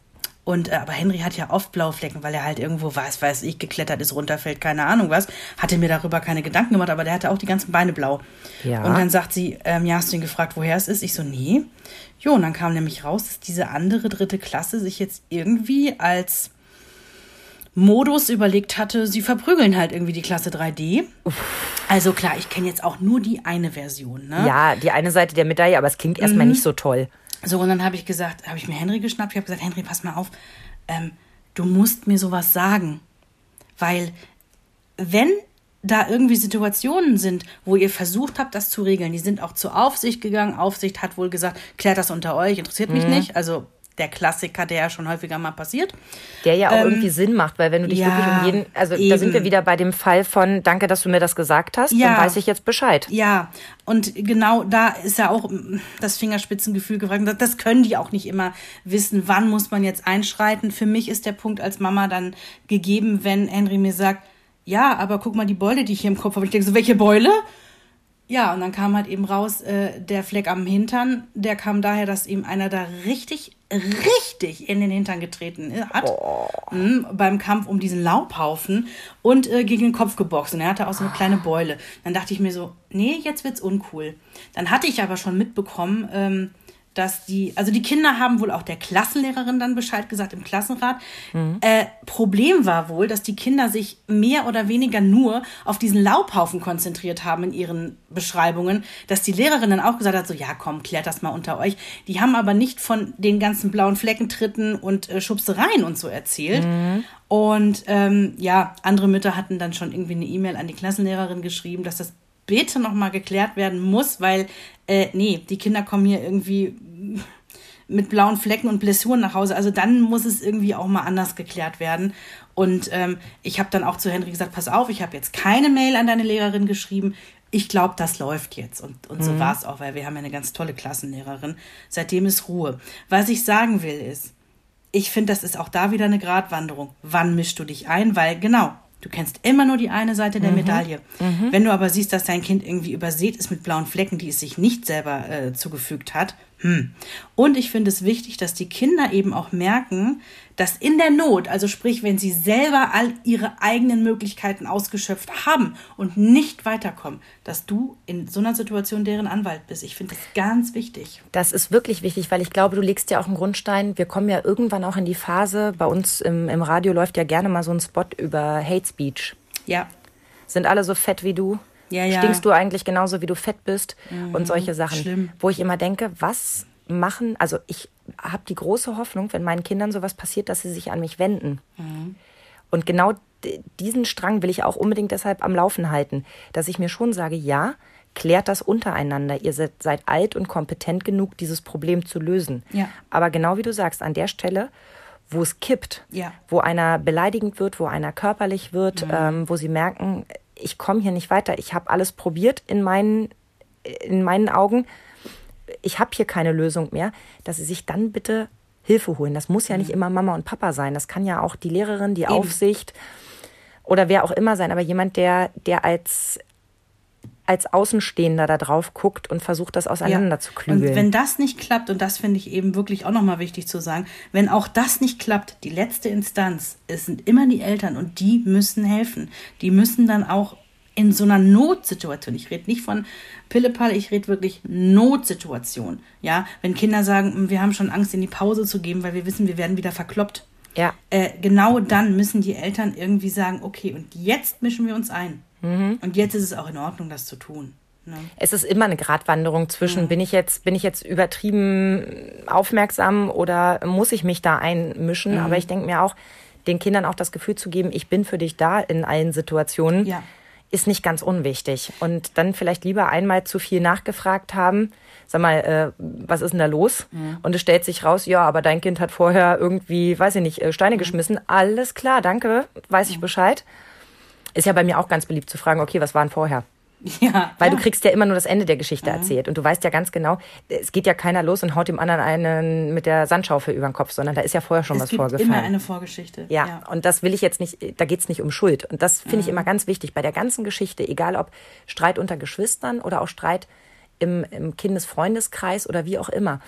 Und äh, aber Henry hat ja oft blaue Flecken, weil er halt irgendwo was weiß ich geklettert ist, runterfällt, keine Ahnung was. Hatte mir darüber keine Gedanken gemacht, aber der hatte auch die ganzen Beine blau. Ja. Und dann sagt sie, ähm, ja, hast du ihn gefragt, woher es ist? Ich so, nee. Jo, und dann kam nämlich raus, dass diese andere dritte Klasse sich jetzt irgendwie als Modus überlegt hatte, sie verprügeln halt irgendwie die Klasse 3D. Also klar, ich kenne jetzt auch nur die eine Version, ne? Ja, die eine Seite der Medaille, aber es klingt erstmal Mhm. nicht so toll. So, und dann habe ich gesagt, habe ich mir Henry geschnappt. Ich habe gesagt, Henry, pass mal auf, ähm, du musst mir sowas sagen. Weil, wenn da irgendwie Situationen sind, wo ihr versucht habt, das zu regeln, die sind auch zur Aufsicht gegangen. Aufsicht hat wohl gesagt, klärt das unter euch, interessiert Mhm. mich nicht. Also der Klassiker, der ja schon häufiger mal passiert. Der ja auch irgendwie Sinn macht, weil wenn du dich Ähm, ja, wirklich um jeden, also da eben. sind wir wieder bei dem Fall von, danke, dass du mir das gesagt hast, Ja. dann weiß ich jetzt Bescheid. Ja, und genau da ist ja auch das Fingerspitzengefühl gefragt. Das- Das können die auch nicht immer wissen, wann muss man jetzt einschreiten. Für mich ist der Punkt als Mama dann gegeben, wenn Henry mir sagt, ja, aber guck mal die Beule, die ich hier im Kopf habe. Ich denke so, welche Beule? Ja, und dann kam halt eben raus, äh, der Fleck am Hintern, der kam daher, dass ihm einer da richtig, richtig in den Hintern getreten hat. Mhm, beim Kampf um diesen Laubhaufen und äh, gegen den Kopf geboxt. Und er hatte auch so eine kleine Beule. Dann dachte ich mir so, nee, jetzt wird's uncool. Dann hatte ich aber schon mitbekommen, ähm, dass die, also die Kinder haben wohl auch der Klassenlehrerin dann Bescheid gesagt im Klassenrat. Mhm. Äh, Problem war wohl, dass die Kinder sich mehr oder weniger nur auf diesen Laubhaufen konzentriert haben in ihren Beschreibungen, dass die Lehrerin dann auch gesagt hat, so ja komm, klärt das mal unter euch. Die haben aber nicht von den ganzen blauen Fleckentritten und äh, Schubsereien und so erzählt. Mhm. Und ähm, ja, andere Mütter hatten dann schon irgendwie eine E-Mail an die Klassenlehrerin geschrieben, dass das bitte nochmal geklärt werden muss, weil, äh, nee, die Kinder kommen hier irgendwie mit blauen Flecken und Blessuren nach Hause. Also dann muss es irgendwie auch mal anders geklärt werden. Und ähm, ich habe dann auch zu Henry gesagt, pass auf, ich habe jetzt keine Mail an deine Lehrerin geschrieben. Ich glaube, das läuft jetzt. Und, und so mhm. war es auch, weil wir haben ja eine ganz tolle Klassenlehrerin. Seitdem ist Ruhe. Was ich sagen will ist, ich finde, das ist auch da wieder eine Gratwanderung. Wann mischst du dich ein? Weil genau, Du kennst immer nur die eine Seite der mhm. Medaille. Mhm. Wenn du aber siehst, dass dein Kind irgendwie übersät ist mit blauen Flecken, die es sich nicht selber äh, zugefügt hat. Hm. Und ich finde es wichtig, dass die Kinder eben auch merken, dass in der Not, also sprich, wenn sie selber all ihre eigenen Möglichkeiten ausgeschöpft haben und nicht weiterkommen, dass du in so einer Situation deren Anwalt bist. Ich finde das ganz wichtig. Das ist wirklich wichtig, weil ich glaube, du legst ja auch einen Grundstein. Wir kommen ja irgendwann auch in die Phase, bei uns im, im Radio läuft ja gerne mal so ein Spot über Hate Speech. Ja. Sind alle so fett wie du? Ja, ja. Stinkst du eigentlich genauso, wie du fett bist? Mhm. Und solche Sachen. Schlimm. Wo ich immer denke, was machen, also ich habe die große Hoffnung, wenn meinen Kindern sowas passiert, dass sie sich an mich wenden. Mhm. Und genau diesen Strang will ich auch unbedingt deshalb am Laufen halten, dass ich mir schon sage, ja, klärt das untereinander. Ihr seid, seid alt und kompetent genug, dieses Problem zu lösen. Ja. Aber genau wie du sagst, an der Stelle, wo es kippt, ja. wo einer beleidigend wird, wo einer körperlich wird, mhm. ähm, wo sie merken, ich komme hier nicht weiter, ich habe alles probiert in meinen, in meinen Augen, ich habe hier keine Lösung mehr, dass sie sich dann bitte Hilfe holen. Das muss ja nicht mhm. immer Mama und Papa sein. Das kann ja auch die Lehrerin, die Eben. Aufsicht oder wer auch immer sein, aber jemand, der, der als als Außenstehender da drauf guckt und versucht, das auseinander ja. zu klügeln. Und wenn das nicht klappt, und das finde ich eben wirklich auch nochmal wichtig zu sagen, wenn auch das nicht klappt, die letzte Instanz, es sind immer die Eltern und die müssen helfen. Die müssen dann auch in so einer Notsituation, ich rede nicht von Pillepalle, ich rede wirklich Notsituation. Ja, wenn Kinder sagen, hm, wir haben schon Angst, in die Pause zu geben, weil wir wissen, wir werden wieder verkloppt. Ja. Äh, genau dann müssen die Eltern irgendwie sagen, okay, und jetzt mischen wir uns ein. Mhm. Und jetzt ist es auch in Ordnung, das zu tun. Ne? Es ist immer eine Gratwanderung zwischen, mhm. bin ich jetzt, bin ich jetzt übertrieben aufmerksam oder muss ich mich da einmischen? Mhm. Aber ich denke mir auch, den Kindern auch das Gefühl zu geben, ich bin für dich da in allen Situationen. Ja ist nicht ganz unwichtig. Und dann vielleicht lieber einmal zu viel nachgefragt haben. Sag mal, äh, was ist denn da los? Mhm. Und es stellt sich raus, ja, aber dein Kind hat vorher irgendwie, weiß ich nicht, äh, Steine mhm. geschmissen. Alles klar, danke, weiß ich Bescheid. Ist ja bei mir auch ganz beliebt zu fragen, okay, was waren vorher? Ja, Weil ja. du kriegst ja immer nur das Ende der Geschichte mhm. erzählt. Und du weißt ja ganz genau, es geht ja keiner los und haut dem anderen einen mit der Sandschaufel über den Kopf, sondern da ist ja vorher schon es was gibt vorgefallen. immer eine Vorgeschichte. Ja, ja. und das will ich jetzt nicht, da geht es nicht um Schuld. Und das finde mhm. ich immer ganz wichtig bei der ganzen Geschichte, egal ob Streit unter Geschwistern oder auch Streit im, im Kindesfreundeskreis oder wie auch immer.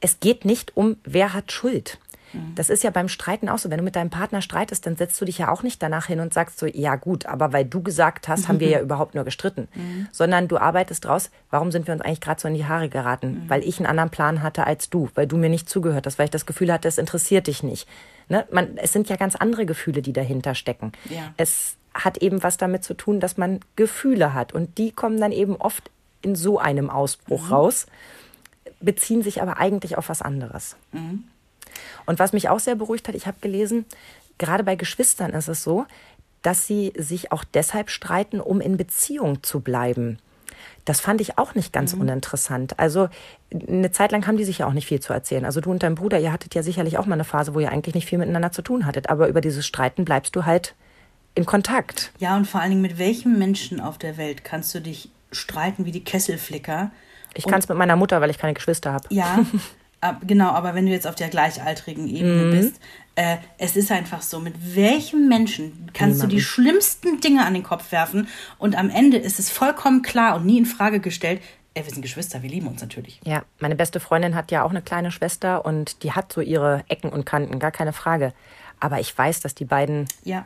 Es geht nicht um, wer hat Schuld. Mhm. Das ist ja beim Streiten auch so. Wenn du mit deinem Partner streitest, dann setzt du dich ja auch nicht danach hin und sagst so, ja gut, aber weil du gesagt hast, haben wir ja überhaupt nur gestritten. Mhm. Sondern du arbeitest draus, warum sind wir uns eigentlich gerade so in die Haare geraten? Mhm. Weil ich einen anderen Plan hatte als du, weil du mir nicht zugehört hast, weil ich das Gefühl hatte, es interessiert dich nicht. Ne? Man, es sind ja ganz andere Gefühle, die dahinter stecken. Ja. Es hat eben was damit zu tun, dass man Gefühle hat. Und die kommen dann eben oft in so einem Ausbruch mhm. raus, beziehen sich aber eigentlich auf was anderes. Mhm. Und was mich auch sehr beruhigt hat, ich habe gelesen, gerade bei Geschwistern ist es so, dass sie sich auch deshalb streiten, um in Beziehung zu bleiben. Das fand ich auch nicht ganz mhm. uninteressant. Also eine Zeit lang haben die sich ja auch nicht viel zu erzählen. Also du und dein Bruder, ihr hattet ja sicherlich auch mal eine Phase, wo ihr eigentlich nicht viel miteinander zu tun hattet. Aber über dieses Streiten bleibst du halt in Kontakt. Ja, und vor allen Dingen, mit welchem Menschen auf der Welt kannst du dich streiten wie die Kesselflicker? Ich kann es mit meiner Mutter, weil ich keine Geschwister habe. Ja, Ab, genau, aber wenn du jetzt auf der gleichaltrigen Ebene Mhm. bist, äh, es ist einfach so, mit welchem Menschen kannst du die schlimmsten Dinge an den Kopf werfen und am Ende ist es vollkommen klar und nie in Frage gestellt, ey, wir sind Geschwister, wir lieben uns natürlich. Ja, meine beste Freundin hat ja auch eine kleine Schwester und die hat so ihre Ecken und Kanten, gar keine Frage. Aber ich weiß, dass die beiden Ja.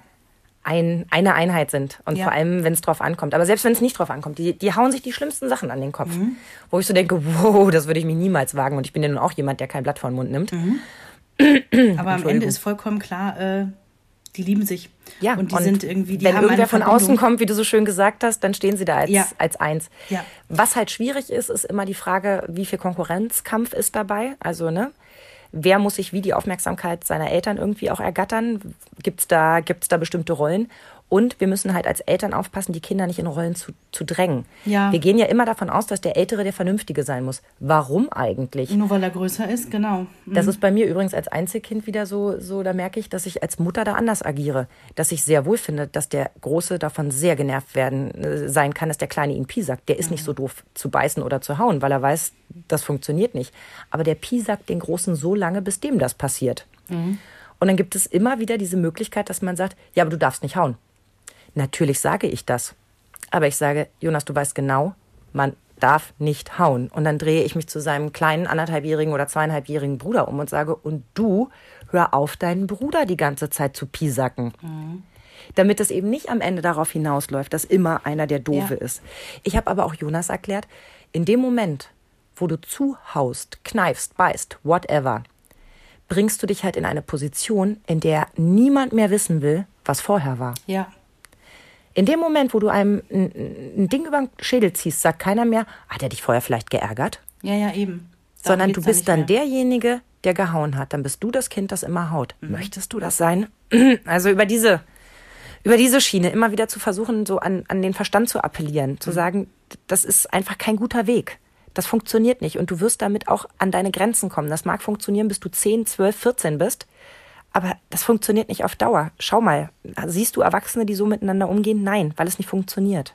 Ein, eine Einheit sind. Und Ja. vor allem, wenn es drauf ankommt. Aber selbst wenn es nicht drauf ankommt, die, die hauen sich die schlimmsten Sachen an den Kopf. Mhm. Wo ich so denke, wow, das würde ich mir niemals wagen. Und ich bin ja nun auch jemand, der kein Blatt vor den Mund nimmt. Mhm. Aber am Ende ist vollkommen klar, äh, die lieben sich. Ja, und die sind irgendwie, die wenn irgendwer von außen kommt, wie du so schön gesagt hast, dann stehen sie da als, Ja. als eins. Ja. Was halt schwierig ist, ist immer die Frage, wie viel Konkurrenzkampf ist dabei? Also, ne? Wer muss sich wie die Aufmerksamkeit seiner Eltern irgendwie auch ergattern? Gibt's da, gibt's da bestimmte Rollen? Und wir müssen halt als Eltern aufpassen, die Kinder nicht in Rollen zu, zu drängen. Ja. Wir gehen ja immer davon aus, dass der Ältere der Vernünftige sein muss. Warum eigentlich? Nur weil er größer ist, genau. Das ist bei mir übrigens als Einzelkind wieder so, so, da merke ich, dass ich als Mutter da anders agiere. Dass ich sehr wohl finde, dass der Große davon sehr genervt werden äh, sein kann, dass der Kleine ihn Pi sagt. Der ist nicht so doof zu beißen oder zu hauen, weil er weiß, das funktioniert nicht. Aber der Pi sagt den Großen so lange, bis dem das passiert. Und dann gibt es immer wieder diese Möglichkeit, dass man sagt, ja, aber du darfst nicht hauen. Natürlich sage ich das. Aber ich sage, Jonas, du weißt genau, man darf nicht hauen. Und dann drehe ich mich zu seinem kleinen anderthalbjährigen oder zweieinhalbjährigen Bruder um und sage, und du hör auf, deinen Bruder die ganze Zeit zu piesacken. Damit es eben nicht am Ende darauf hinausläuft, dass immer einer der Doofe Ja. ist. Ich habe aber auch Jonas erklärt, in dem Moment, wo du zuhaust, kneifst, beißt, whatever, bringst du dich halt in eine Position, in der niemand mehr wissen will, was vorher war. Ja. In dem Moment, wo du einem ein, ein Ding über den Schädel ziehst, sagt keiner mehr, hat er dich vorher vielleicht geärgert? Ja, ja, eben. Darum Sondern du bist dann mehr. derjenige, der gehauen hat. Dann bist du das Kind, das immer haut. Mhm. Möchtest du das sein? Also über diese, über diese Schiene immer wieder zu versuchen, so an, an den Verstand zu appellieren, Mhm. zu sagen, das ist einfach kein guter Weg. Das funktioniert nicht. Und du wirst damit auch an deine Grenzen kommen. Das mag funktionieren, bis du 10, 12, 14 bist. Aber das funktioniert nicht auf Dauer. Schau mal, siehst du Erwachsene, die so miteinander umgehen? Nein, weil es nicht funktioniert.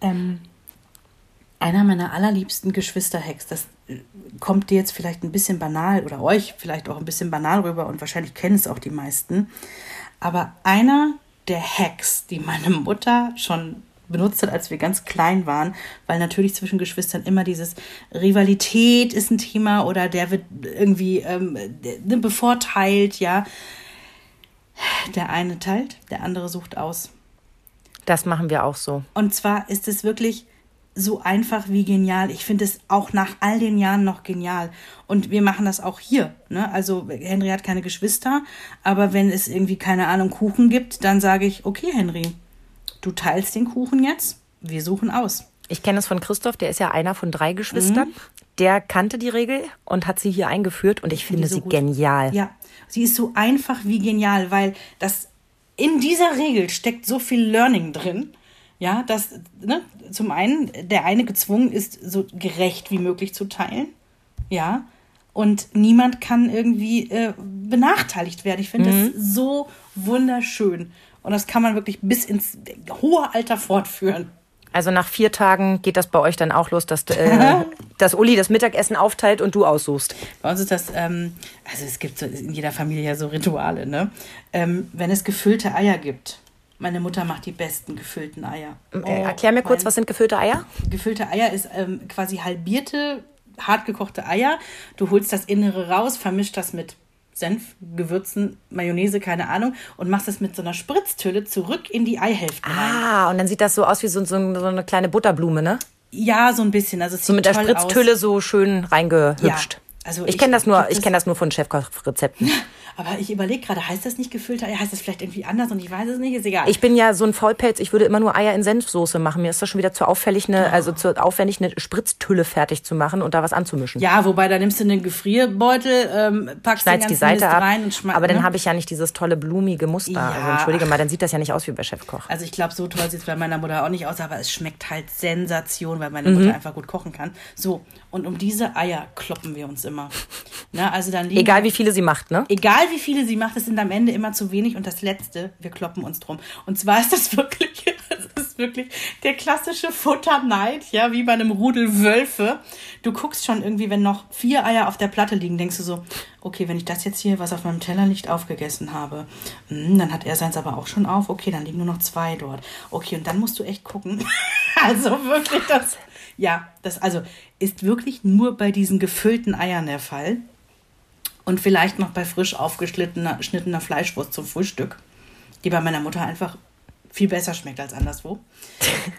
Ähm, einer meiner allerliebsten Geschwisterhacks, das äh, kommt dir jetzt vielleicht ein bisschen banal oder euch vielleicht auch ein bisschen banal rüber und wahrscheinlich kennen es auch die meisten. Aber einer der Hacks, die meine Mutter schon benutzt hat, als wir ganz klein waren, weil natürlich zwischen Geschwistern immer dieses Rivalität ist ein Thema oder der wird irgendwie ähm, der- bevorteilt, ja. Der eine teilt, der andere sucht aus. Das machen wir auch so. Und zwar ist es wirklich so einfach wie genial. Ich finde es auch nach all den Jahren noch genial. Und wir machen das auch hier. Ne? Also Henry hat keine Geschwister, aber wenn es irgendwie, keine Ahnung, Kuchen gibt, dann sage ich, okay, Henry, du teilst den Kuchen jetzt, wir suchen aus. Ich kenne es von Christoph, der ist ja einer von drei Geschwistern. Der kannte die Regel und hat sie hier eingeführt und ich finde so sie gut. genial. Ja, sie ist so einfach wie genial, weil das in dieser Regel steckt so viel Learning drin. Ja, dass ne, zum einen der eine gezwungen ist, so gerecht wie möglich zu teilen. Ja, und niemand kann irgendwie äh, benachteiligt werden. Ich finde Mhm. das so wunderschön. Und das kann man wirklich bis ins hohe Alter fortführen. Also nach vier Tagen geht das bei euch dann auch los, dass, äh, dass Uli das Mittagessen aufteilt und du aussuchst. Bei uns ist das, ähm, also es gibt so in jeder Familie ja so Rituale, ne? Ähm, wenn es gefüllte Eier gibt. Meine Mutter macht die besten gefüllten Eier. Äh, erklär mir kurz, was sind gefüllte Eier? Gefüllte Eier ist ähm, quasi halbierte, hartgekochte Eier. Du holst das Innere raus, vermischt das mit Senf, Gewürzen, Mayonnaise, keine Ahnung, und machst das mit so einer Spritztülle zurück in die Eihälften rein. Ah, und dann sieht das so aus wie so, so, eine kleine Butterblume, ne? Ja, so ein bisschen. Also es So mit der Spritztülle Aus. so schön reingehübscht. Ja, also ich ich- kenne das nur, ich es- kenne das nur von Chefkochrezepten. Aber ich überlege gerade, heißt das nicht gefüllte Eier? Heißt das vielleicht irgendwie anders und ich weiß es nicht? Ist egal. Ich bin ja so ein Vollpelz, ich würde immer nur Eier in Senfsoße machen. Mir ist das schon wieder zu auffällig, eine, also zu aufwendig, eine Spritztülle fertig zu machen und da was anzumischen. Ja, wobei da nimmst du einen Gefrierbeutel, ähm, packst ganzen die Seite Mist ab, rein und schmeißt. aber dann ne? habe ich ja nicht dieses tolle blumige Muster. Ja, also entschuldige mal, dann sieht das ja nicht aus wie bei Chefkoch. Also ich glaube, so toll sieht es bei meiner Mutter auch nicht aus, aber es schmeckt halt Sensation, weil Mhm. meine Mutter einfach gut kochen kann. So, und um diese Eier kloppen wir uns immer. Na, also dann Egal wie viele sie macht, ne? Egal wie viele sie macht, es sind am Ende immer zu wenig und das letzte, wir kloppen uns drum. Und zwar ist das wirklich, ist ist wirklich der klassische Futterneid, ja, wie bei einem Rudel Wölfe. Du guckst schon irgendwie, wenn noch vier Eier auf der Platte liegen, denkst du so, okay, wenn ich das jetzt hier, was auf meinem Teller liegt, aufgegessen habe, hm, dann hat er seins aber auch schon auf. Okay, dann liegen nur noch zwei dort. Okay, und dann musst du echt gucken. also wirklich das, ja, das also ist wirklich nur bei diesen gefüllten Eiern der Fall. Und vielleicht noch bei frisch aufgeschnittener geschnittener Fleischwurst zum Frühstück, die bei meiner Mutter einfach viel besser schmeckt als anderswo.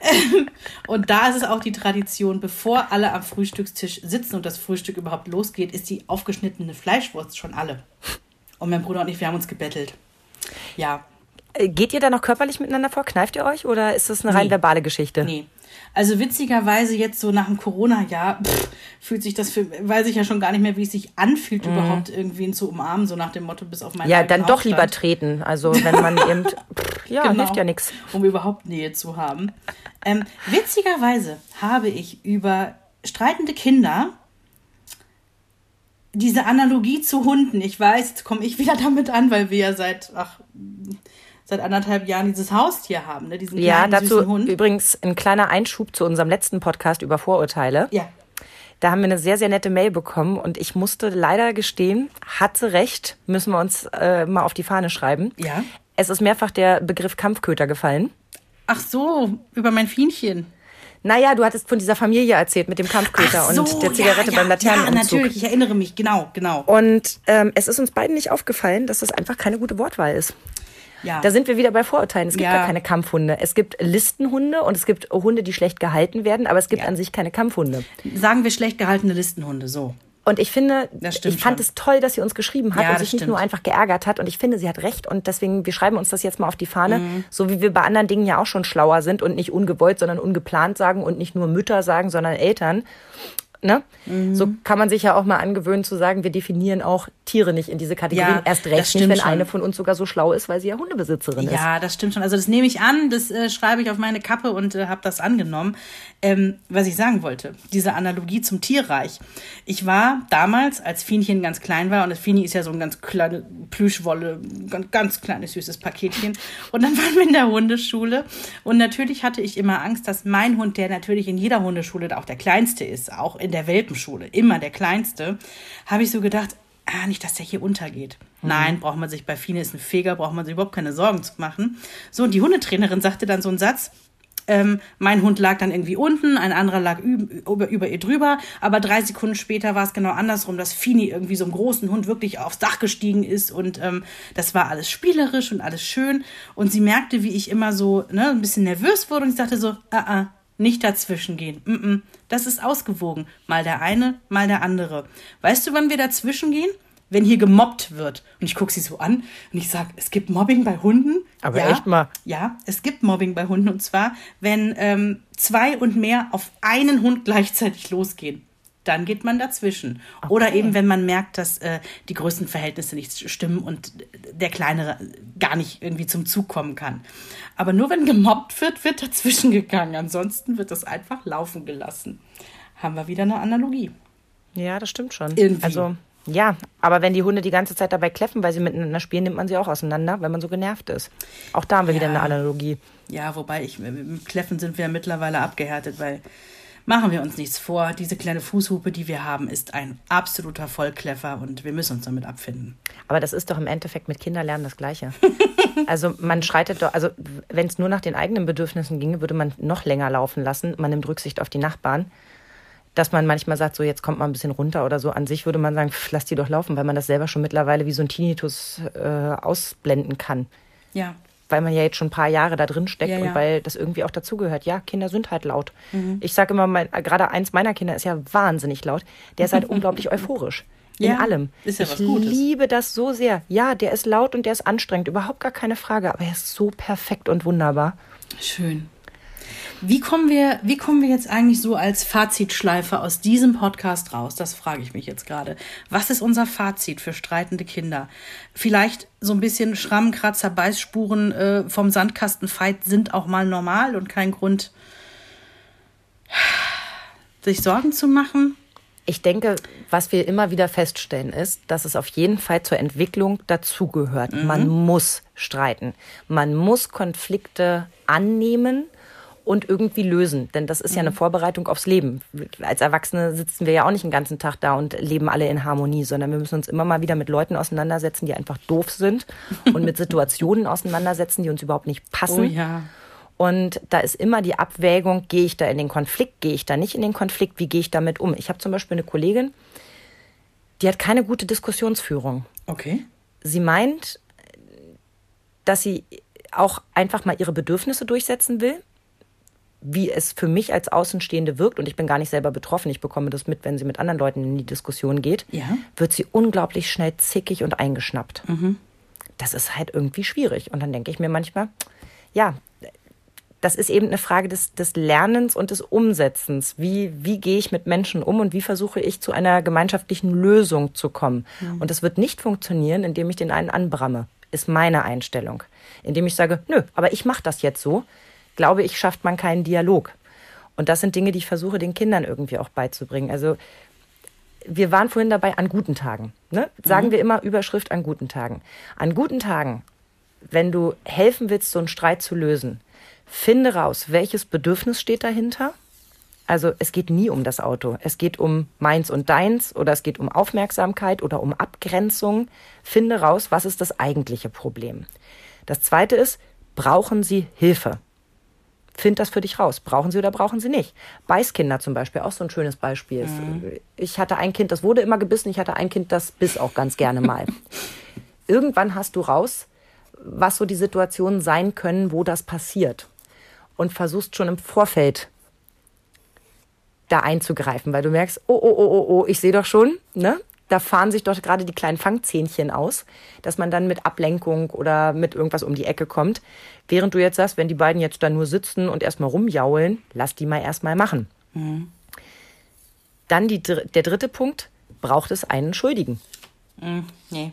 und da ist es auch die Tradition, bevor alle am Frühstückstisch sitzen und das Frühstück überhaupt losgeht, ist die aufgeschnittene Fleischwurst schon alle. Und mein Bruder und ich, wir haben uns gebettelt. Ja. Äh, geht ihr da noch körperlich miteinander vor? Kneift ihr euch oder ist das eine rein verbale Geschichte? Nee. Also witzigerweise jetzt so nach dem Corona-Jahr fühlt sich das für, weiß ich ja schon gar nicht mehr, wie es sich anfühlt, mhm. überhaupt irgendwen zu umarmen, so nach dem Motto bis auf meine Ja, dann doch lieber treten. Also wenn man eben, pff, ja, genau, hilft ja nichts. Um überhaupt Nähe zu haben. Ähm, witzigerweise habe ich über streitende Kinder diese Analogie zu Hunden. Ich weiß, komme ich wieder damit an, weil wir ja seit, ach, seit anderthalb Jahren dieses Haustier haben, ne? diesen ja, dazu Hund. übrigens ein kleiner Einschub zu unserem letzten Podcast über Vorurteile. Ja. Da haben wir eine sehr, sehr nette Mail bekommen und ich musste leider gestehen, hatte recht, müssen wir uns äh, mal auf die Fahne schreiben. Ja. Es ist mehrfach der Begriff Kampfköter gefallen. Ach so, über mein Fienchen. Naja, du hattest von dieser Familie erzählt mit dem Kampfköter so, und der Zigarette ja, beim Laternenumzug. Ja, natürlich, ich erinnere mich, genau, genau. Und ähm, es ist uns beiden nicht aufgefallen, dass das einfach keine gute Wortwahl ist. Ja. Da sind wir wieder bei Vorurteilen. Es gibt ja. gar keine Kampfhunde. Es gibt Listenhunde und es gibt Hunde, die schlecht gehalten werden, aber es gibt ja. an sich keine Kampfhunde. Sagen wir schlecht gehaltene Listenhunde, so. Und ich finde, ich fand schon. es toll, dass sie uns geschrieben hat ja, und sich nicht nur einfach geärgert hat. Und ich finde, sie hat recht. Und deswegen, wir schreiben uns das jetzt mal auf die Fahne. Mhm. So wie wir bei anderen Dingen ja auch schon schlauer sind und nicht ungewollt, sondern ungeplant sagen und nicht nur Mütter sagen, sondern Eltern. Ne? Mhm. So kann man sich ja auch mal angewöhnen zu sagen, wir definieren auch Tiere nicht in diese Kategorien. Ja, Erst recht nicht, wenn schon. eine von uns sogar so schlau ist, weil sie ja Hundebesitzerin ja, ist. Ja, das stimmt schon. Also das nehme ich an, das äh, schreibe ich auf meine Kappe und äh, habe das angenommen. Ähm, was ich sagen wollte, diese Analogie zum Tierreich. Ich war damals, als Fienchen ganz klein war, und das Fini ist ja so ein ganz kleines Plüschwolle, ganz, ganz kleines süßes Paketchen. Und dann waren wir in der Hundeschule. Und natürlich hatte ich immer Angst, dass mein Hund, der natürlich in jeder Hundeschule auch der kleinste ist, auch in der Welpenschule, immer der kleinste, habe ich so gedacht, ah, nicht, dass der hier untergeht. Mhm. Nein, braucht man sich bei Fine ist ein Feger, braucht man sich überhaupt keine Sorgen zu machen. So, und die Hundetrainerin sagte dann so einen Satz, ähm, mein Hund lag dann irgendwie unten, ein anderer lag über, über ihr drüber, aber drei Sekunden später war es genau andersrum, dass Fini irgendwie so einem großen Hund wirklich aufs Dach gestiegen ist und ähm, das war alles spielerisch und alles schön und sie merkte, wie ich immer so ne, ein bisschen nervös wurde und ich sagte so, ah, ah, nicht dazwischen gehen. Mm -mm. Das ist ausgewogen. Mal der eine, mal der andere. Weißt du, wann wir dazwischen gehen? wenn hier gemobbt wird. Und ich gucke sie so an und ich sage, es gibt Mobbing bei Hunden. Aber ja, echt mal. Ja, es gibt Mobbing bei Hunden. Und zwar, wenn ähm, zwei und mehr auf einen Hund gleichzeitig losgehen. Dann geht man dazwischen. Okay. Oder eben, wenn man merkt, dass äh, die Größenverhältnisse nicht stimmen und der Kleinere gar nicht irgendwie zum Zug kommen kann. Aber nur wenn gemobbt wird, wird dazwischen gegangen. Ansonsten wird das einfach laufen gelassen. Haben wir wieder eine Analogie. Ja, das stimmt schon. Irgendwie. Also ja, aber wenn die Hunde die ganze Zeit dabei kläffen, weil sie miteinander spielen, nimmt man sie auch auseinander, wenn man so genervt ist. Auch da haben wir ja. wieder eine Analogie. Ja, wobei ich, mit Kläffen sind wir ja mittlerweile abgehärtet, weil machen wir uns nichts vor. Diese kleine Fußhupe, die wir haben, ist ein absoluter Vollkläffer und wir müssen uns damit abfinden. Aber das ist doch im Endeffekt mit Kinderlernen das Gleiche. also man schreitet doch, also wenn es nur nach den eigenen Bedürfnissen ginge, würde man noch länger laufen lassen. Man nimmt Rücksicht auf die Nachbarn dass man manchmal sagt, so jetzt kommt mal ein bisschen runter oder so. An sich würde man sagen, pff, lass die doch laufen, weil man das selber schon mittlerweile wie so ein Tinnitus äh, ausblenden kann. Ja. Weil man ja jetzt schon ein paar Jahre da drin steckt ja, ja. und weil das irgendwie auch dazugehört. Ja, Kinder sind halt laut. Mhm. Ich sage immer, mein, gerade eins meiner Kinder ist ja wahnsinnig laut. Der ist halt unglaublich euphorisch. In ja, allem. Ist ja ich was Gutes. liebe das so sehr. Ja, der ist laut und der ist anstrengend. Überhaupt gar keine Frage. Aber er ist so perfekt und wunderbar. Schön. Wie kommen wir, wie kommen wir jetzt eigentlich so als Fazitschleife aus diesem Podcast raus? Das frage ich mich jetzt gerade. Was ist unser Fazit für streitende Kinder? Vielleicht so ein bisschen Schrammenkratzer, Beißspuren äh, vom Sandkastenfight sind auch mal normal und kein Grund, sich Sorgen zu machen. Ich denke, was wir immer wieder feststellen, ist, dass es auf jeden Fall zur Entwicklung dazugehört. Mhm. Man muss streiten. Man muss Konflikte annehmen und irgendwie lösen. Denn das ist ja eine Vorbereitung aufs Leben. Als Erwachsene sitzen wir ja auch nicht den ganzen Tag da und leben alle in Harmonie, sondern wir müssen uns immer mal wieder mit Leuten auseinandersetzen, die einfach doof sind und mit Situationen auseinandersetzen, die uns überhaupt nicht passen. Oh ja. Und da ist immer die Abwägung, gehe ich da in den Konflikt, gehe ich da nicht in den Konflikt, wie gehe ich damit um? Ich habe zum Beispiel eine Kollegin, die hat keine gute Diskussionsführung. Okay. Sie meint, dass sie auch einfach mal ihre Bedürfnisse durchsetzen will, wie es für mich als Außenstehende wirkt, und ich bin gar nicht selber betroffen, ich bekomme das mit, wenn sie mit anderen Leuten in die Diskussion geht, Ja. wird sie unglaublich schnell zickig und eingeschnappt. Das ist halt irgendwie schwierig. Und dann denke ich mir manchmal, ja, das ist eben eine Frage des, des Lernens und des Umsetzens. Wie, wie gehe ich mit Menschen um und wie versuche ich zu einer gemeinschaftlichen Lösung zu kommen? Und das wird nicht funktionieren, indem ich den einen anbramme, ist meine Einstellung. Indem ich sage, nö, aber ich mache das jetzt so, glaube ich, schafft man keinen Dialog. Und das sind Dinge, die ich versuche, den Kindern irgendwie auch beizubringen. Also wir waren vorhin dabei an guten Tagen. Ne? Sagen wir immer Überschrift an guten Tagen. An guten Tagen, wenn du helfen willst, so einen Streit zu lösen, finde raus, welches Bedürfnis steht dahinter. Also es geht nie um das Auto. Es geht um meins und deins oder es geht um Aufmerksamkeit oder um Abgrenzung. Finde raus, was ist das eigentliche Problem. Das zweite ist, brauchen Sie Hilfe? Find das für dich raus. Brauchen sie oder brauchen sie nicht? Beißkinder zum Beispiel, auch so ein schönes Beispiel. Ich hatte ein Kind, das wurde immer gebissen. Ich hatte ein Kind, das biss auch ganz gerne mal. Irgendwann hast du raus, was so die Situationen sein können, wo das passiert. Und versuchst schon im Vorfeld da einzugreifen, weil du merkst, oh, oh, oh, oh, oh, ich sehe doch schon, ne? Da fahren sich doch gerade die kleinen Fangzähnchen aus, dass man dann mit Ablenkung oder mit irgendwas um die Ecke kommt. Während du jetzt sagst, wenn die beiden jetzt da nur sitzen und erstmal rumjaulen, lass die mal erstmal machen. Dann die, der dritte Punkt, braucht es einen Schuldigen. Nee.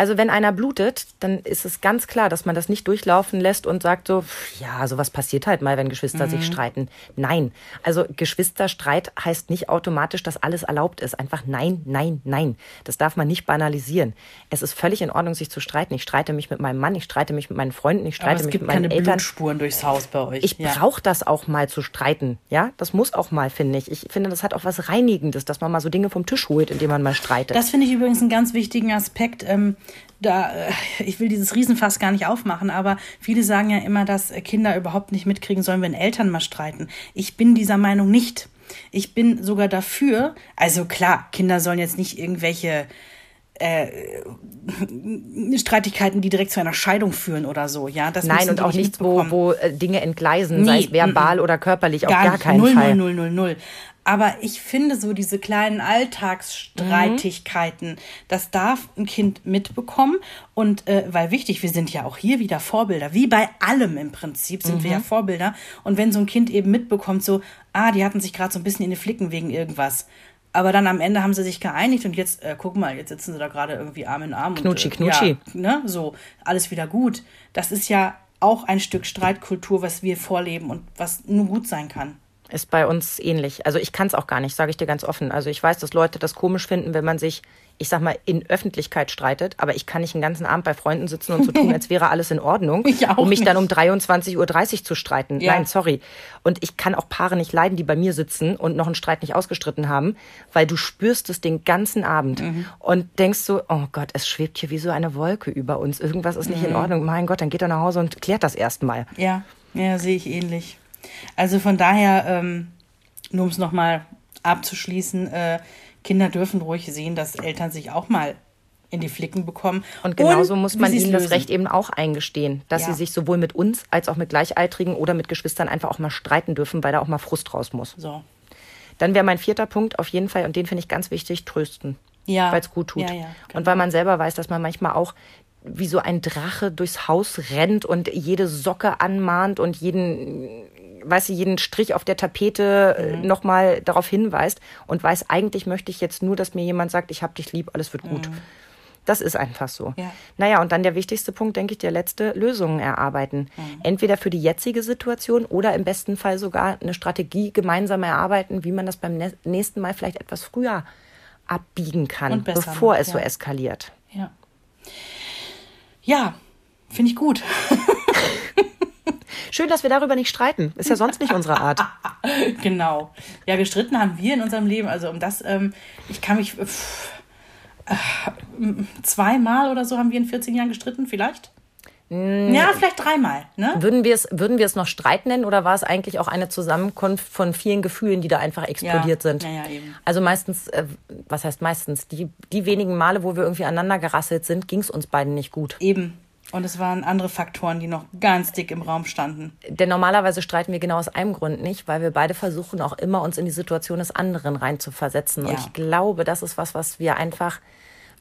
Also wenn einer blutet, dann ist es ganz klar, dass man das nicht durchlaufen lässt und sagt so, ja, sowas passiert halt mal, wenn Geschwister sich streiten. Nein, also Geschwisterstreit heißt nicht automatisch, dass alles erlaubt ist. Einfach nein, nein, nein. Das darf man nicht banalisieren. Es ist völlig in Ordnung, sich zu streiten. Ich streite mich mit meinem Mann, ich streite mich mit meinen Freunden, ich streite es mich gibt mit meinen keine Eltern. Blutspuren durchs Haus bei euch. Ich ja. brauche das auch mal zu streiten. Ja, das muss auch mal, finde ich. Ich finde, das hat auch was Reinigendes, dass man mal so Dinge vom Tisch holt, indem man mal streitet. Das finde ich übrigens einen ganz wichtigen Aspekt. Ähm, da, äh, ich will dieses Riesenfass gar nicht aufmachen, aber viele sagen ja immer, dass Kinder überhaupt nicht mitkriegen sollen, wenn Eltern mal streiten. Ich bin dieser Meinung nicht. Ich bin sogar dafür, also klar, Kinder sollen jetzt nicht irgendwelche äh, Streitigkeiten, die direkt zu einer Scheidung führen oder so, ja. Das Nein, und auch nicht nichts, wo, wo äh, Dinge entgleisen, Nie, sei es verbal mm, mm. oder körperlich, auf gar nicht. keinen null, Fall. Null, null, null, null. Aber ich finde so diese kleinen Alltagsstreitigkeiten, das darf ein Kind mitbekommen. Und äh, weil wichtig, wir sind ja auch hier wieder Vorbilder. Wie bei allem im Prinzip sind wir ja Vorbilder. Und wenn so ein Kind eben mitbekommt, so, ah, die hatten sich gerade so ein bisschen in die Flicken wegen irgendwas. Aber dann am Ende haben sie sich geeinigt und jetzt, äh, guck mal, jetzt sitzen sie da gerade irgendwie Arm in Arm. Knutschi, und, äh, knutschi. Ja, ne, so, alles wieder gut. Das ist ja auch ein Stück Streitkultur, was wir vorleben und was nur gut sein kann. Ist bei uns ähnlich. Also ich kann es auch gar nicht, sage ich dir ganz offen. Also ich weiß, dass Leute das komisch finden, wenn man sich, ich sag mal, in Öffentlichkeit streitet, aber ich kann nicht den ganzen Abend bei Freunden sitzen und so tun, als wäre alles in Ordnung, Ich auch um mich dann um nicht. 23.30 Uhr zu streiten. Ja. Nein, sorry. Und ich kann auch Paare nicht leiden, die bei mir sitzen und noch einen Streit nicht ausgestritten haben, weil du spürst es den ganzen Abend Mhm. und denkst so, oh Gott, es schwebt hier wie so eine Wolke über uns. Irgendwas ist nicht in Mhm. Ordnung. Mein Gott, dann geht er nach Hause und klärt das erstmal. Ja, ja, sehe ich ähnlich. Also von daher, ähm, nur um es nochmal abzuschließen, äh, Kinder dürfen ruhig sehen, dass Eltern sich auch mal in die Flicken bekommen. Und genauso muss wie man ihnen das lösen. Recht eben auch eingestehen, dass Ja. sie sich sowohl mit uns als auch mit Gleichaltrigen oder mit Geschwistern einfach auch mal streiten dürfen, weil da auch mal Frust raus muss. So. Dann wäre mein vierter Punkt auf jeden Fall, und den finde ich ganz wichtig, trösten. Ja. Weil es gut tut. Ja, ja, Und weil man selber weiß, dass man manchmal auch wie so ein Drache durchs Haus rennt und jede Socke anmahnt und jeden, weißt du, jeden Strich auf der Tapete Mhm. mhm. nochmal darauf hinweist und weiß, eigentlich möchte ich jetzt nur, dass mir jemand sagt, ich hab dich lieb, alles wird gut. Das ist einfach so. Mhm. Ja. Naja, und dann der wichtigste Punkt, denke ich, der letzte, Lösungen erarbeiten. Mhm. Entweder für die jetzige Situation oder im besten Fall sogar eine Strategie gemeinsam erarbeiten, wie man das beim nä- nächsten Mal vielleicht etwas früher abbiegen kann, bevor macht, es so ja. eskaliert. Ja. Ja, finde ich gut. Schön, dass wir darüber nicht streiten. Ist ja sonst nicht unsere Art. genau. Ja, gestritten haben wir in unserem Leben. Also um das, ähm, ich kann mich pff, äh, zweimal oder so haben wir in 14 Jahren gestritten, vielleicht. Ja, vielleicht dreimal. Ne? Würden wir es würden wir es noch Streit nennen oder war es eigentlich auch eine Zusammenkunft von vielen Gefühlen, die da einfach explodiert Ja. sind? Ja, ja, eben. Also meistens, äh, was heißt meistens? Die, die wenigen Male, wo wir irgendwie aneinander gerasselt sind, ging es uns beiden nicht gut. Eben. Und es waren andere Faktoren, die noch ganz dick im Raum standen. Denn normalerweise streiten wir genau aus einem Grund nicht, weil wir beide versuchen auch immer uns in die Situation des anderen reinzuversetzen. Und Ja. ich glaube, das ist was, was wir einfach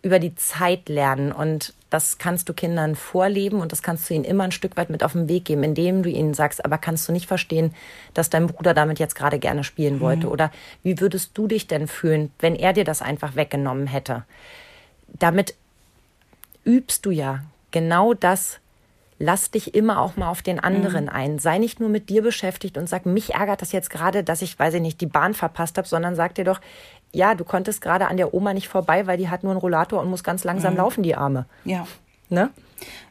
über die Zeit lernen. Und das kannst du Kindern vorleben und das kannst du ihnen immer ein Stück weit mit auf den Weg geben, indem du ihnen sagst, aber kannst du nicht verstehen, dass dein Bruder damit jetzt gerade gerne spielen wollte? Oder wie würdest du dich denn fühlen, wenn er dir das einfach weggenommen hätte? Damit übst du ja genau das. Lass dich immer auch mal auf den anderen ein. Sei nicht nur mit dir beschäftigt und sag, mich ärgert das jetzt gerade, dass ich, weiß ich nicht, die Bahn verpasst habe, sondern sag dir doch, ja, du konntest gerade an der Oma nicht vorbei, weil die hat nur einen Rollator und muss ganz langsam laufen, die Arme. Ja. Ne?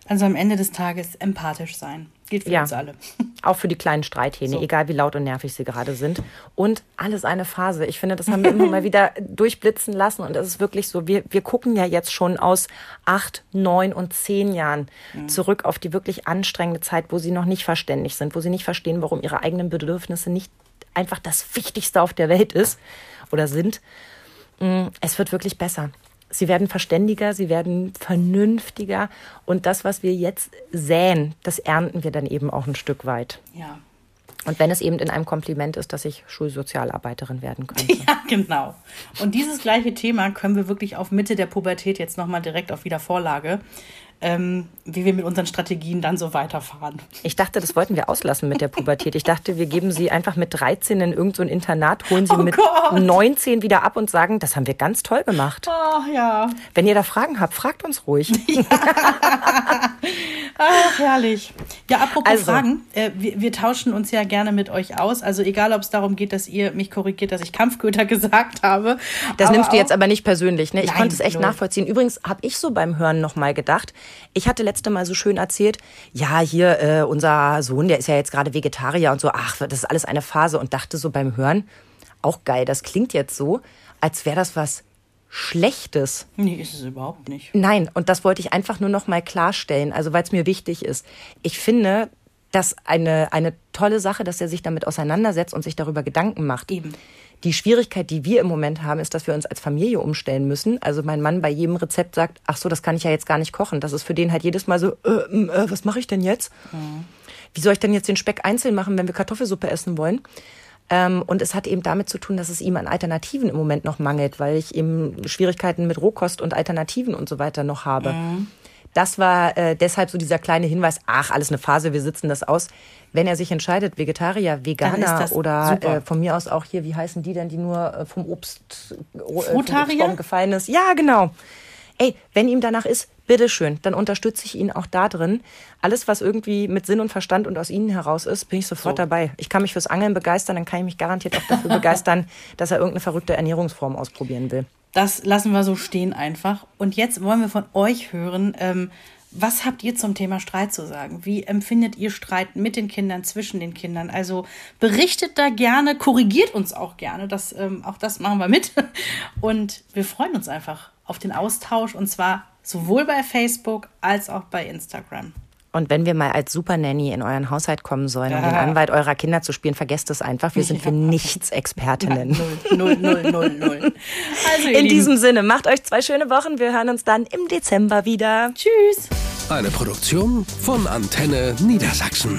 Also am Ende des Tages empathisch sein. Gilt für Ja. uns alle. Auch für die kleinen Streithähne, So. egal wie laut und nervig sie gerade sind. Und alles eine Phase. Ich finde, das haben wir immer mal wieder durchblitzen lassen. Und es ist wirklich so, wir, wir gucken ja jetzt schon aus acht, neun und zehn Jahren zurück auf die wirklich anstrengende Zeit, wo sie noch nicht verständig sind, wo sie nicht verstehen, warum ihre eigenen Bedürfnisse nicht einfach das Wichtigste auf der Welt ist oder sind. Mm, Es wird wirklich besser. Sie werden verständiger, sie werden vernünftiger. Und das, was wir jetzt säen, das ernten wir dann eben auch ein Stück weit. Ja. Und wenn es eben in einem Kompliment ist, dass ich Schulsozialarbeiterin werden könnte. Ja, genau. Und dieses gleiche Thema können wir wirklich auf Mitte der Pubertät jetzt nochmal direkt auf Wiedervorlage, ähm, wie wir mit unseren Strategien dann so weiterfahren. Ich dachte, das wollten wir auslassen mit der Pubertät. Ich dachte, wir geben sie einfach mit 13 in irgendein so Internat, holen sie Oh mit Gott. 19 wieder ab und sagen, das haben wir ganz toll gemacht. Ach ja. Wenn ihr da Fragen habt, fragt uns ruhig. Ach, herrlich. Ja, apropos Also. Fragen, äh, wir, wir tauschen uns ja gerne mit euch aus. Also egal, ob es darum geht, dass ihr mich korrigiert, dass ich Kampfköter gesagt habe. Das nimmst du jetzt aber nicht persönlich, ne? Ich konnte es echt null. nachvollziehen. Übrigens habe ich so beim Hören nochmal gedacht. Ich hatte letzte Mal so schön erzählt, ja, hier, äh, unser Sohn, der ist ja jetzt gerade Vegetarier und so, ach, das ist alles eine Phase und dachte so beim Hören, auch geil, das klingt jetzt so, als wäre das was Schlechtes. Nee, ist es überhaupt nicht. Nein, und das wollte ich einfach nur noch mal klarstellen, also weil es mir wichtig ist. Ich finde das eine, eine tolle Sache, dass er sich damit auseinandersetzt und sich darüber Gedanken macht. Eben. Die Schwierigkeit, die wir im Moment haben, ist, dass wir uns als Familie umstellen müssen. Also mein Mann bei jedem Rezept sagt, ach so, das kann ich ja jetzt gar nicht kochen. Das ist für den halt jedes Mal so, äh, äh, was mache ich denn jetzt? Wie soll ich denn jetzt den Speck einzeln machen, wenn wir Kartoffelsuppe essen wollen? Ähm, und es hat eben damit zu tun, dass es ihm an Alternativen im Moment noch mangelt, weil ich eben Schwierigkeiten mit Rohkost und Alternativen und so weiter noch habe. Das war äh, deshalb so dieser kleine Hinweis, ach, alles eine Phase, wir sitzen das aus. Wenn er sich entscheidet, Vegetarier, Veganer oder äh, von mir aus auch hier, wie heißen die denn, die nur äh, vom Obst äh, vom? Obstbaum gefallen ist? Ja, genau. Ey, wenn ihm danach ist, bitteschön, dann unterstütze ich ihn auch da drin. Alles, was irgendwie mit Sinn und Verstand und aus ihnen heraus ist, bin ich sofort So. dabei. Ich kann mich fürs Angeln begeistern, dann kann ich mich garantiert auch dafür begeistern, dass er irgendeine verrückte Ernährungsform ausprobieren will. Das lassen wir so stehen einfach. Und jetzt wollen wir von euch hören, ähm, was habt ihr zum Thema Streit zu sagen? Wie empfindet ihr Streit mit den Kindern, zwischen den Kindern? Also berichtet da gerne, korrigiert uns auch gerne. Das, ähm, auch das machen wir mit. Und wir freuen uns einfach auf den Austausch und zwar sowohl bei Facebook als auch bei Instagram. Und wenn wir mal als Supernanny in euren Haushalt kommen sollen, um den Ja. Anwalt eurer Kinder zu spielen, vergesst es einfach. Wir sind für nichts Expertinnen. Null, null, null, null, null. Also, In Lieben, diesem Sinne, macht euch zwei schöne Wochen. Wir hören uns dann im Dezember wieder. Tschüss. Eine Produktion von Antenne Niedersachsen.